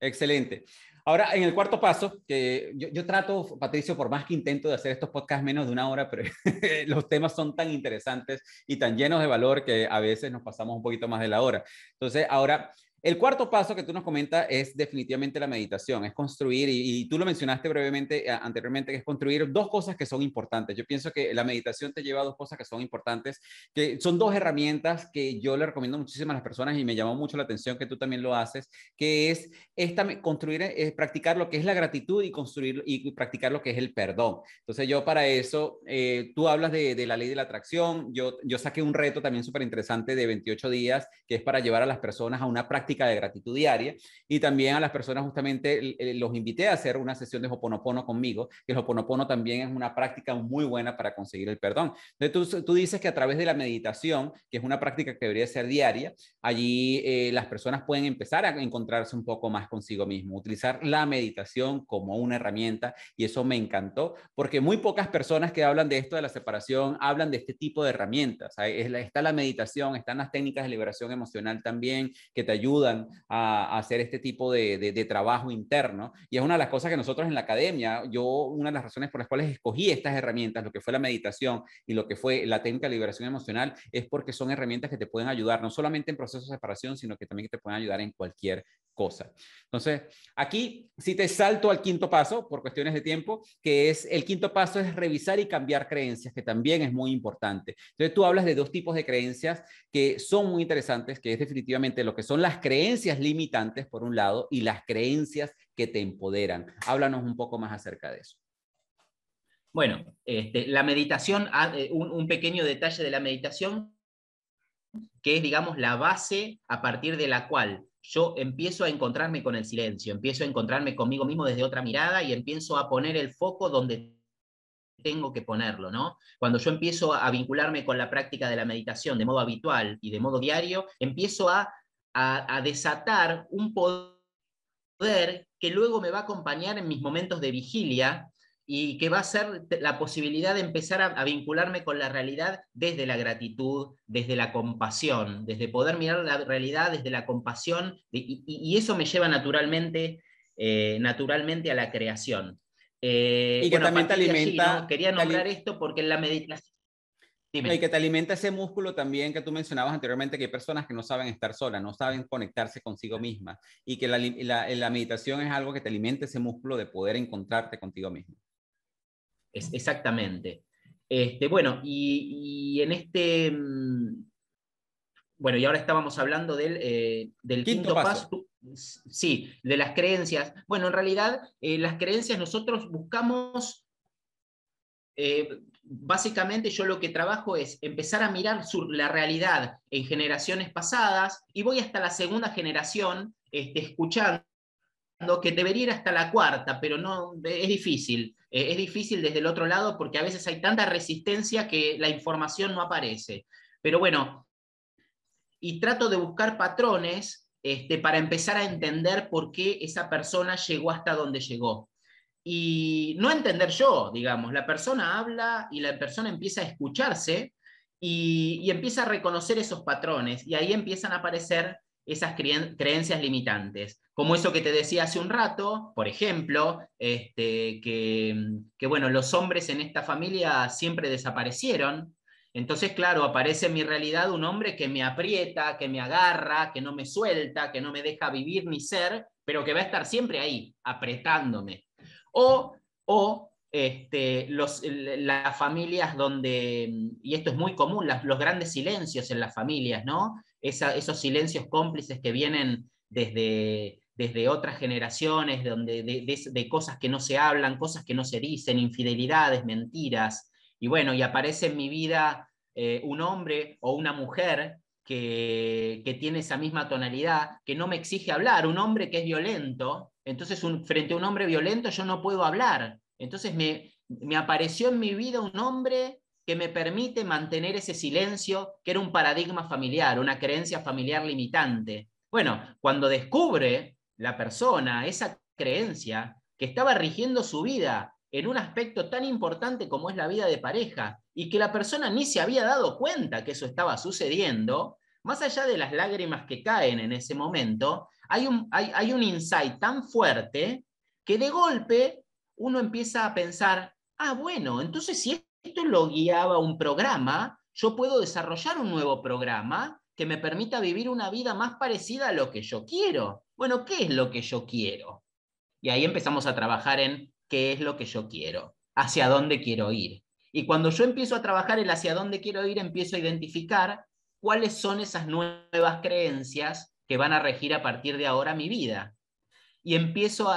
Excelente. Ahora, en el cuarto paso, que yo, trato, Patricio, por más que intento de hacer estos podcasts menos de una hora, pero los temas son tan interesantes y tan llenos de valor que a veces nos pasamos un poquito más de la hora. Entonces, ahora el cuarto paso que tú nos comentas es definitivamente la meditación, es construir, y, tú lo mencionaste brevemente eh, anteriormente, que es construir dos cosas que son importantes. Yo pienso que la meditación te lleva a dos cosas que son importantes, que son dos herramientas que yo le recomiendo muchísimo a las personas y me llamó mucho la atención que tú también lo haces, que es esta, construir, es practicar lo que es la gratitud y construir y practicar lo que es el perdón. Entonces yo para eso, eh, tú hablas de, de, la ley de la atracción, yo, yo saqué un reto también súper interesante de 28 días, que es para llevar a las personas a una práctica de gratitud diaria y también a las personas justamente los invité a hacer una sesión de Hoponopono conmigo, que el Hoponopono también es una práctica muy buena para conseguir el perdón. Entonces tú, tú dices que a través de la meditación, que es una práctica que debería ser diaria, allí eh, las personas pueden empezar a encontrarse un poco más consigo mismo, utilizar la meditación como una herramienta y eso me encantó porque muy pocas personas que hablan de esto de la separación hablan de este tipo de herramientas. Está la meditación, están las técnicas de liberación emocional también que te ayudan a, hacer este tipo de, trabajo interno. Y es una de las cosas que nosotros en la academia, yo, una de las razones por las cuales escogí estas herramientas, lo que fue la meditación y lo que fue la técnica de liberación emocional, es porque son herramientas que te pueden ayudar, no solamente en procesos de separación, sino que también te pueden ayudar en cualquier cosa. Entonces, aquí si te salto al quinto paso por cuestiones de tiempo, que es el quinto paso es revisar y cambiar creencias, que también es muy importante. Entonces, tú hablas de dos tipos de creencias que son muy interesantes, que es definitivamente lo que son las creencias limitantes, por un lado, y las creencias que te empoderan. Háblanos un poco más acerca de eso. Bueno, este, la meditación, ah, eh, un, un pequeño detalle de la meditación que es, digamos, la base a partir de la cual yo empiezo a encontrarme con el silencio, empiezo a encontrarme conmigo mismo desde otra mirada y empiezo a poner el foco donde tengo que ponerlo, ¿no? Cuando yo empiezo a vincularme con la práctica de la meditación de modo habitual y de modo diario, empiezo a, a, desatar un poder que luego me va a acompañar en mis momentos de vigilia y que va a ser la posibilidad de empezar a, vincularme con la realidad desde la gratitud, desde la compasión, desde poder mirar la realidad desde la compasión, y, eso me lleva naturalmente, eh, naturalmente a la creación. Eh, y que también te alimenta. Quería nombrar esto porque en la meditación. Y que te alimenta ese músculo también que tú mencionabas anteriormente, que hay personas que no saben estar solas, no saben conectarse consigo mismas, y que la, la meditación es algo que te alimenta ese músculo de poder encontrarte contigo mismo exactamente. Este, bueno, y, en este... Mm, bueno, y ahora estábamos hablando del, eh, del quinto, paso. Sí, de las creencias. Bueno, en realidad eh, las creencias nosotros buscamos, eh, básicamente yo lo que trabajo es empezar a mirar la realidad en generaciones pasadas y voy hasta la segunda generación este, escuchando que debería ir hasta la cuarta, pero no, es difícil. Eh, es difícil desde el otro lado porque a veces hay tanta resistencia que la información no aparece. Pero bueno, y trato de buscar patrones este, para empezar a entender por qué esa persona llegó hasta donde llegó. Y no entender yo, digamos, la persona habla y la persona empieza a escucharse y, y empieza a reconocer esos patrones y ahí empiezan a aparecer esas creencias limitantes, como eso que te decía hace un rato, por ejemplo, este, que, bueno, los hombres en esta familia siempre desaparecieron, entonces, claro, aparece en mi realidad un hombre que me aprieta, que me agarra, que no me suelta, que no me deja vivir ni ser, pero que va a estar siempre ahí, apretándome. O, o este, los, las familias donde, y esto es muy común, los grandes silencios en las familias, ¿no? Esos silencios cómplices que vienen desde, desde otras generaciones, donde, de, cosas que no se hablan, cosas que no se dicen, infidelidades, mentiras. Y bueno, y aparece en mi vida eh, un hombre o una mujer que, tiene esa misma tonalidad, que no me exige hablar, un hombre que es violento. Entonces, frente a un hombre violento yo no puedo hablar. Entonces me, me apareció en mi vida un hombre que me permite mantener ese silencio, que era un paradigma familiar, una creencia familiar limitante. Bueno, cuando descubre la persona esa creencia que estaba rigiendo su vida en un aspecto tan importante como es la vida de pareja, y que la persona ni se había dado cuenta que eso estaba sucediendo, más allá de las lágrimas que caen en ese momento, hay un, hay, hay un insight tan fuerte que de golpe uno empieza a pensar, ah, bueno, entonces si esto lo guiaba un programa, yo puedo desarrollar un nuevo programa que me permita vivir una vida más parecida a lo que yo quiero. Bueno, ¿qué es lo que yo quiero? Y ahí empezamos a trabajar en qué es lo que yo quiero, hacia dónde quiero ir. Y cuando yo empiezo a trabajar en hacia dónde quiero ir, empiezo a identificar cuáles son esas nuevas creencias que van a regir a partir de ahora mi vida. Y empiezo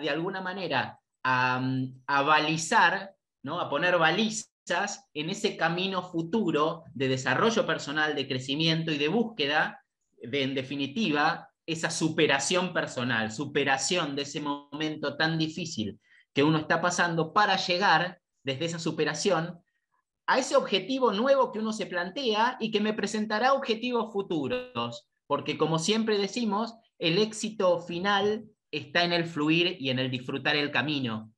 de alguna manera a, a balizar a poner balizas en ese camino futuro de desarrollo personal, de crecimiento y de búsqueda, de, en definitiva, esa superación personal, superación de ese momento tan difícil que uno está pasando para llegar desde esa superación a ese objetivo nuevo que uno se plantea y que me presentará objetivos futuros, porque como siempre decimos, el éxito final está en el fluir y en el disfrutar el camino.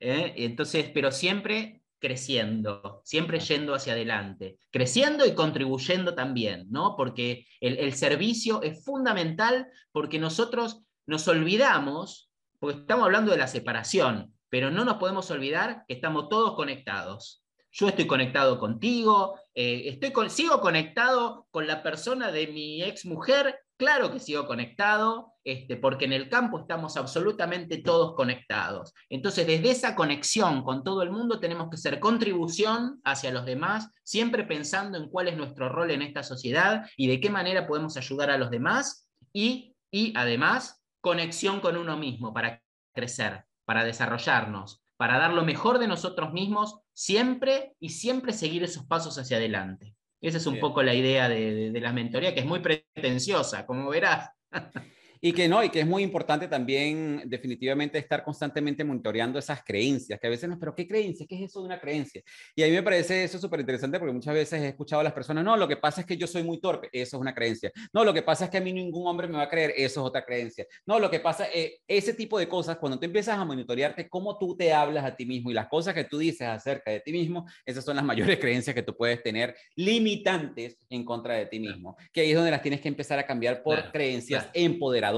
¿Eh? Entonces, pero siempre creciendo, siempre yendo hacia adelante, creciendo y contribuyendo también, ¿no? Porque el, servicio es fundamental porque nosotros nos olvidamos, porque estamos hablando de la separación, pero no nos podemos olvidar que estamos todos conectados. Yo estoy conectado contigo, eh, estoy sigo conectado con la persona de mi ex mujer Claro que sigo conectado, este, porque en el campo estamos absolutamente todos conectados. Entonces, desde esa conexión con todo el mundo tenemos que hacer contribución hacia los demás, siempre pensando en cuál es nuestro rol en esta sociedad y de qué manera podemos ayudar a los demás y, y además conexión con uno mismo para crecer, para desarrollarnos, para dar lo mejor de nosotros mismos siempre y siempre seguir esos pasos hacia adelante. Esa es un poco la idea de, de la mentoría, que es muy pretenciosa, como verás. Y que no, y que es muy importante también definitivamente estar constantemente monitoreando esas creencias, que a veces no, pero ¿qué creencia? ¿Qué es eso de una creencia? Y a mí me parece eso súper interesante porque muchas veces he escuchado a las personas, no, lo que pasa es que yo soy muy torpe, eso es una creencia. No, lo que pasa es que a mí ningún hombre me va a creer, eso es otra creencia. No, lo que pasa, eh, ese tipo de cosas, cuando tú empiezas a monitorearte cómo tú te hablas a ti mismo y las cosas que tú dices acerca de ti mismo, esas son las mayores creencias que tú puedes tener limitantes en contra de ti mismo, que ahí es donde las tienes que empezar a cambiar por creencias empoderadas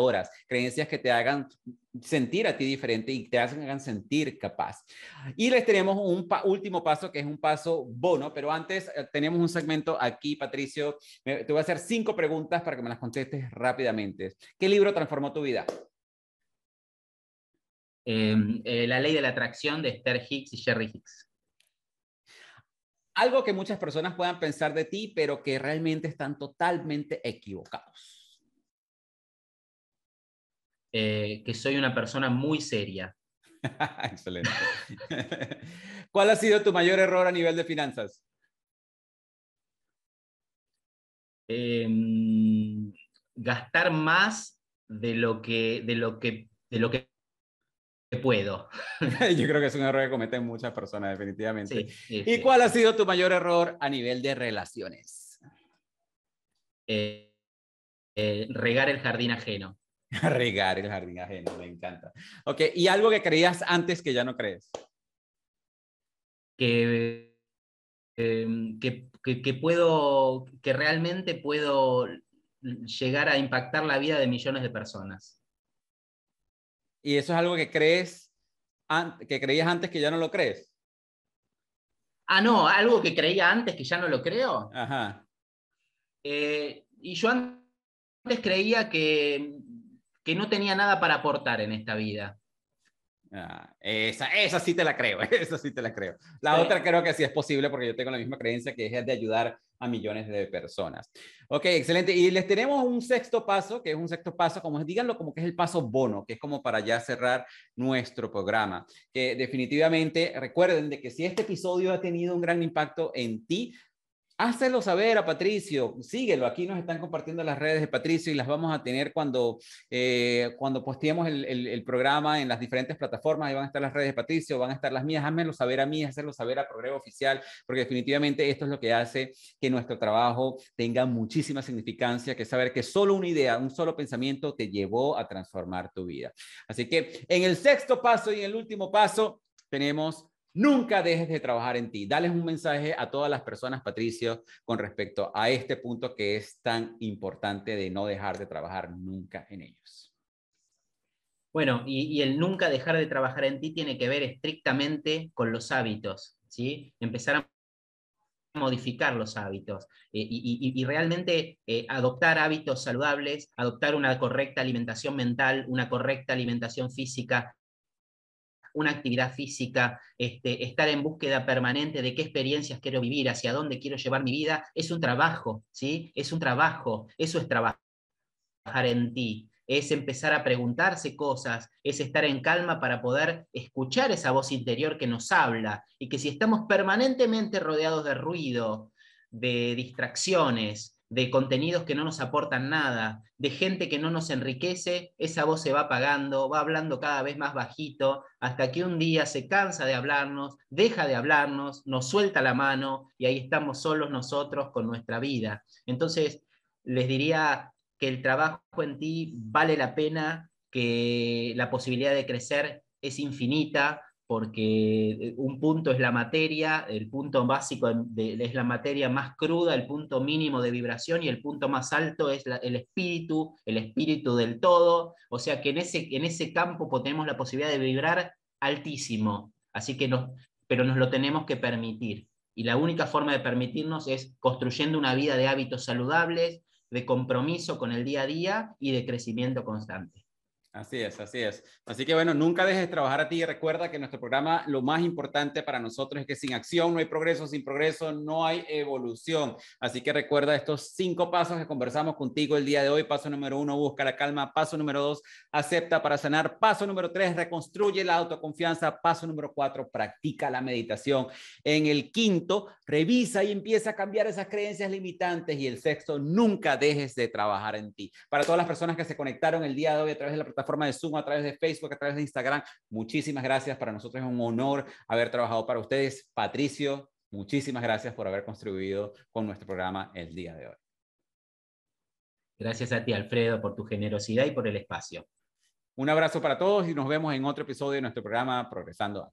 creencias que te hagan sentir a ti diferente y te hagan sentir capaz. Y les tenemos un último paso que es un paso bono, pero antes eh, tenemos un segmento aquí, Patricio. te voy a hacer cinco preguntas para que me las contestes rápidamente. ¿Qué libro transformó tu vida? Em, eh, la ley de la atracción de Esther Hicks y Jerry Hicks. Algo que muchas personas puedan pensar de ti, pero que realmente están totalmente equivocados. Eh, que soy una persona muy seria. Excelente. ¿Cuál ha sido tu mayor error a nivel de finanzas? Em, gastar más de lo que, de lo que, de lo que puedo. Yo creo que es un error que cometen muchas personas, definitivamente. ¿Y cuál ha sido tu mayor error a nivel de relaciones? Eh, eh, regar el jardín ajeno. Regar el jardín ajeno, me encanta. Ok, ¿y algo que creías antes que ya no crees? Que, em, que, que, puedo, que realmente puedo llegar a impactar la vida de millones de personas. ¿Y eso es algo que crees, que creías antes que ya no lo crees? Ah, no, algo que creía antes que ya no lo creo. Ajá. Eh, y yo antes creía que que no tenía nada para aportar en esta vida. Ah, esa, esa sí te la creo, esa sí te la creo. La otra creo que sí es posible porque yo tengo la misma creencia que es de ayudar a millones de personas. Ok, excelente. Y les tenemos un sexto paso, que es un sexto paso, como díganlo como que es el paso bono, que es como para ya cerrar nuestro programa. Que definitivamente recuerden de que si este episodio ha tenido un gran impacto en ti, Hácelo saber a Patricio, síguelo. Aquí nos están compartiendo las redes de Patricio y las vamos a tener cuando, eh, cuando posteemos el, programa en las diferentes plataformas. Ahí van a estar las redes de Patricio, van a estar las mías. Házmelo saber a mí, hacerlo saber a Progreso Oficial, porque definitivamente esto es lo que hace que nuestro trabajo tenga muchísima significancia, que saber que solo una idea, un solo pensamiento te llevó a transformar tu vida. Así que en el sexto paso y en el último paso tenemos Nunca dejes de trabajar en ti. Dales un mensaje a todas las personas, Patricio, con respecto a este punto que es tan importante de no dejar de trabajar nunca en ellos. Bueno, y, el nunca dejar de trabajar en ti tiene que ver estrictamente con los hábitos, ¿sí? Empezar a modificar los hábitos eh, y, realmente eh, adoptar hábitos saludables, adoptar una correcta alimentación mental, una correcta alimentación física, una actividad física, este, estar en búsqueda permanente de qué experiencias quiero vivir, hacia dónde quiero llevar mi vida, es un trabajo, ¿sí? Es un trabajo, eso es trabajar en ti, es empezar a preguntarse cosas, es estar en calma para poder escuchar esa voz interior que nos habla y que si estamos permanentemente rodeados de ruido, de distracciones, de contenidos que no nos aportan nada, de gente que no nos enriquece, esa voz se va apagando, va hablando cada vez más bajito, hasta que un día se cansa de hablarnos, deja de hablarnos, nos suelta la mano y ahí estamos solos nosotros con nuestra vida. Entonces, les diría que el trabajo en ti vale la pena, que la posibilidad de crecer es infinita, porque eh, un punto es la materia, el punto básico es la materia más cruda, el punto mínimo de vibración y el punto más alto es el espíritu, el espíritu del todo, o sea que en ese, en ese campo tenemos la posibilidad de vibrar altísimo, así que pero nos lo tenemos que permitir. Y la única forma de permitirnos es construyendo una vida de hábitos saludables, de compromiso con el día a día y de crecimiento constante. Así es, así es. Así que bueno, nunca dejes de trabajar a ti y recuerda que nuestro programa lo más importante para nosotros es que sin acción no hay progreso, sin progreso no hay evolución. Así que recuerda estos cinco pasos que conversamos contigo el día de hoy. Paso número uno, busca la calma. Paso número dos, acepta para sanar. Paso número tres, reconstruye la autoconfianza. Paso número cuatro, practica la meditación. En el quinto, revisa y empieza a cambiar esas creencias limitantes. Y el sexto, nunca dejes de trabajar en ti. Para todas las personas que se conectaron el día de hoy a través de la plataforma plataforma de Zoom, a través de Facebook, a través de Instagram. Muchísimas gracias. Para nosotros es un honor haber trabajado para ustedes. Patricio, muchísimas gracias por haber contribuido con nuestro programa el día de hoy. Gracias a ti, Alfredo, por tu generosidad y por el espacio. Un abrazo para todos y nos vemos en otro episodio de nuestro programa Progresando.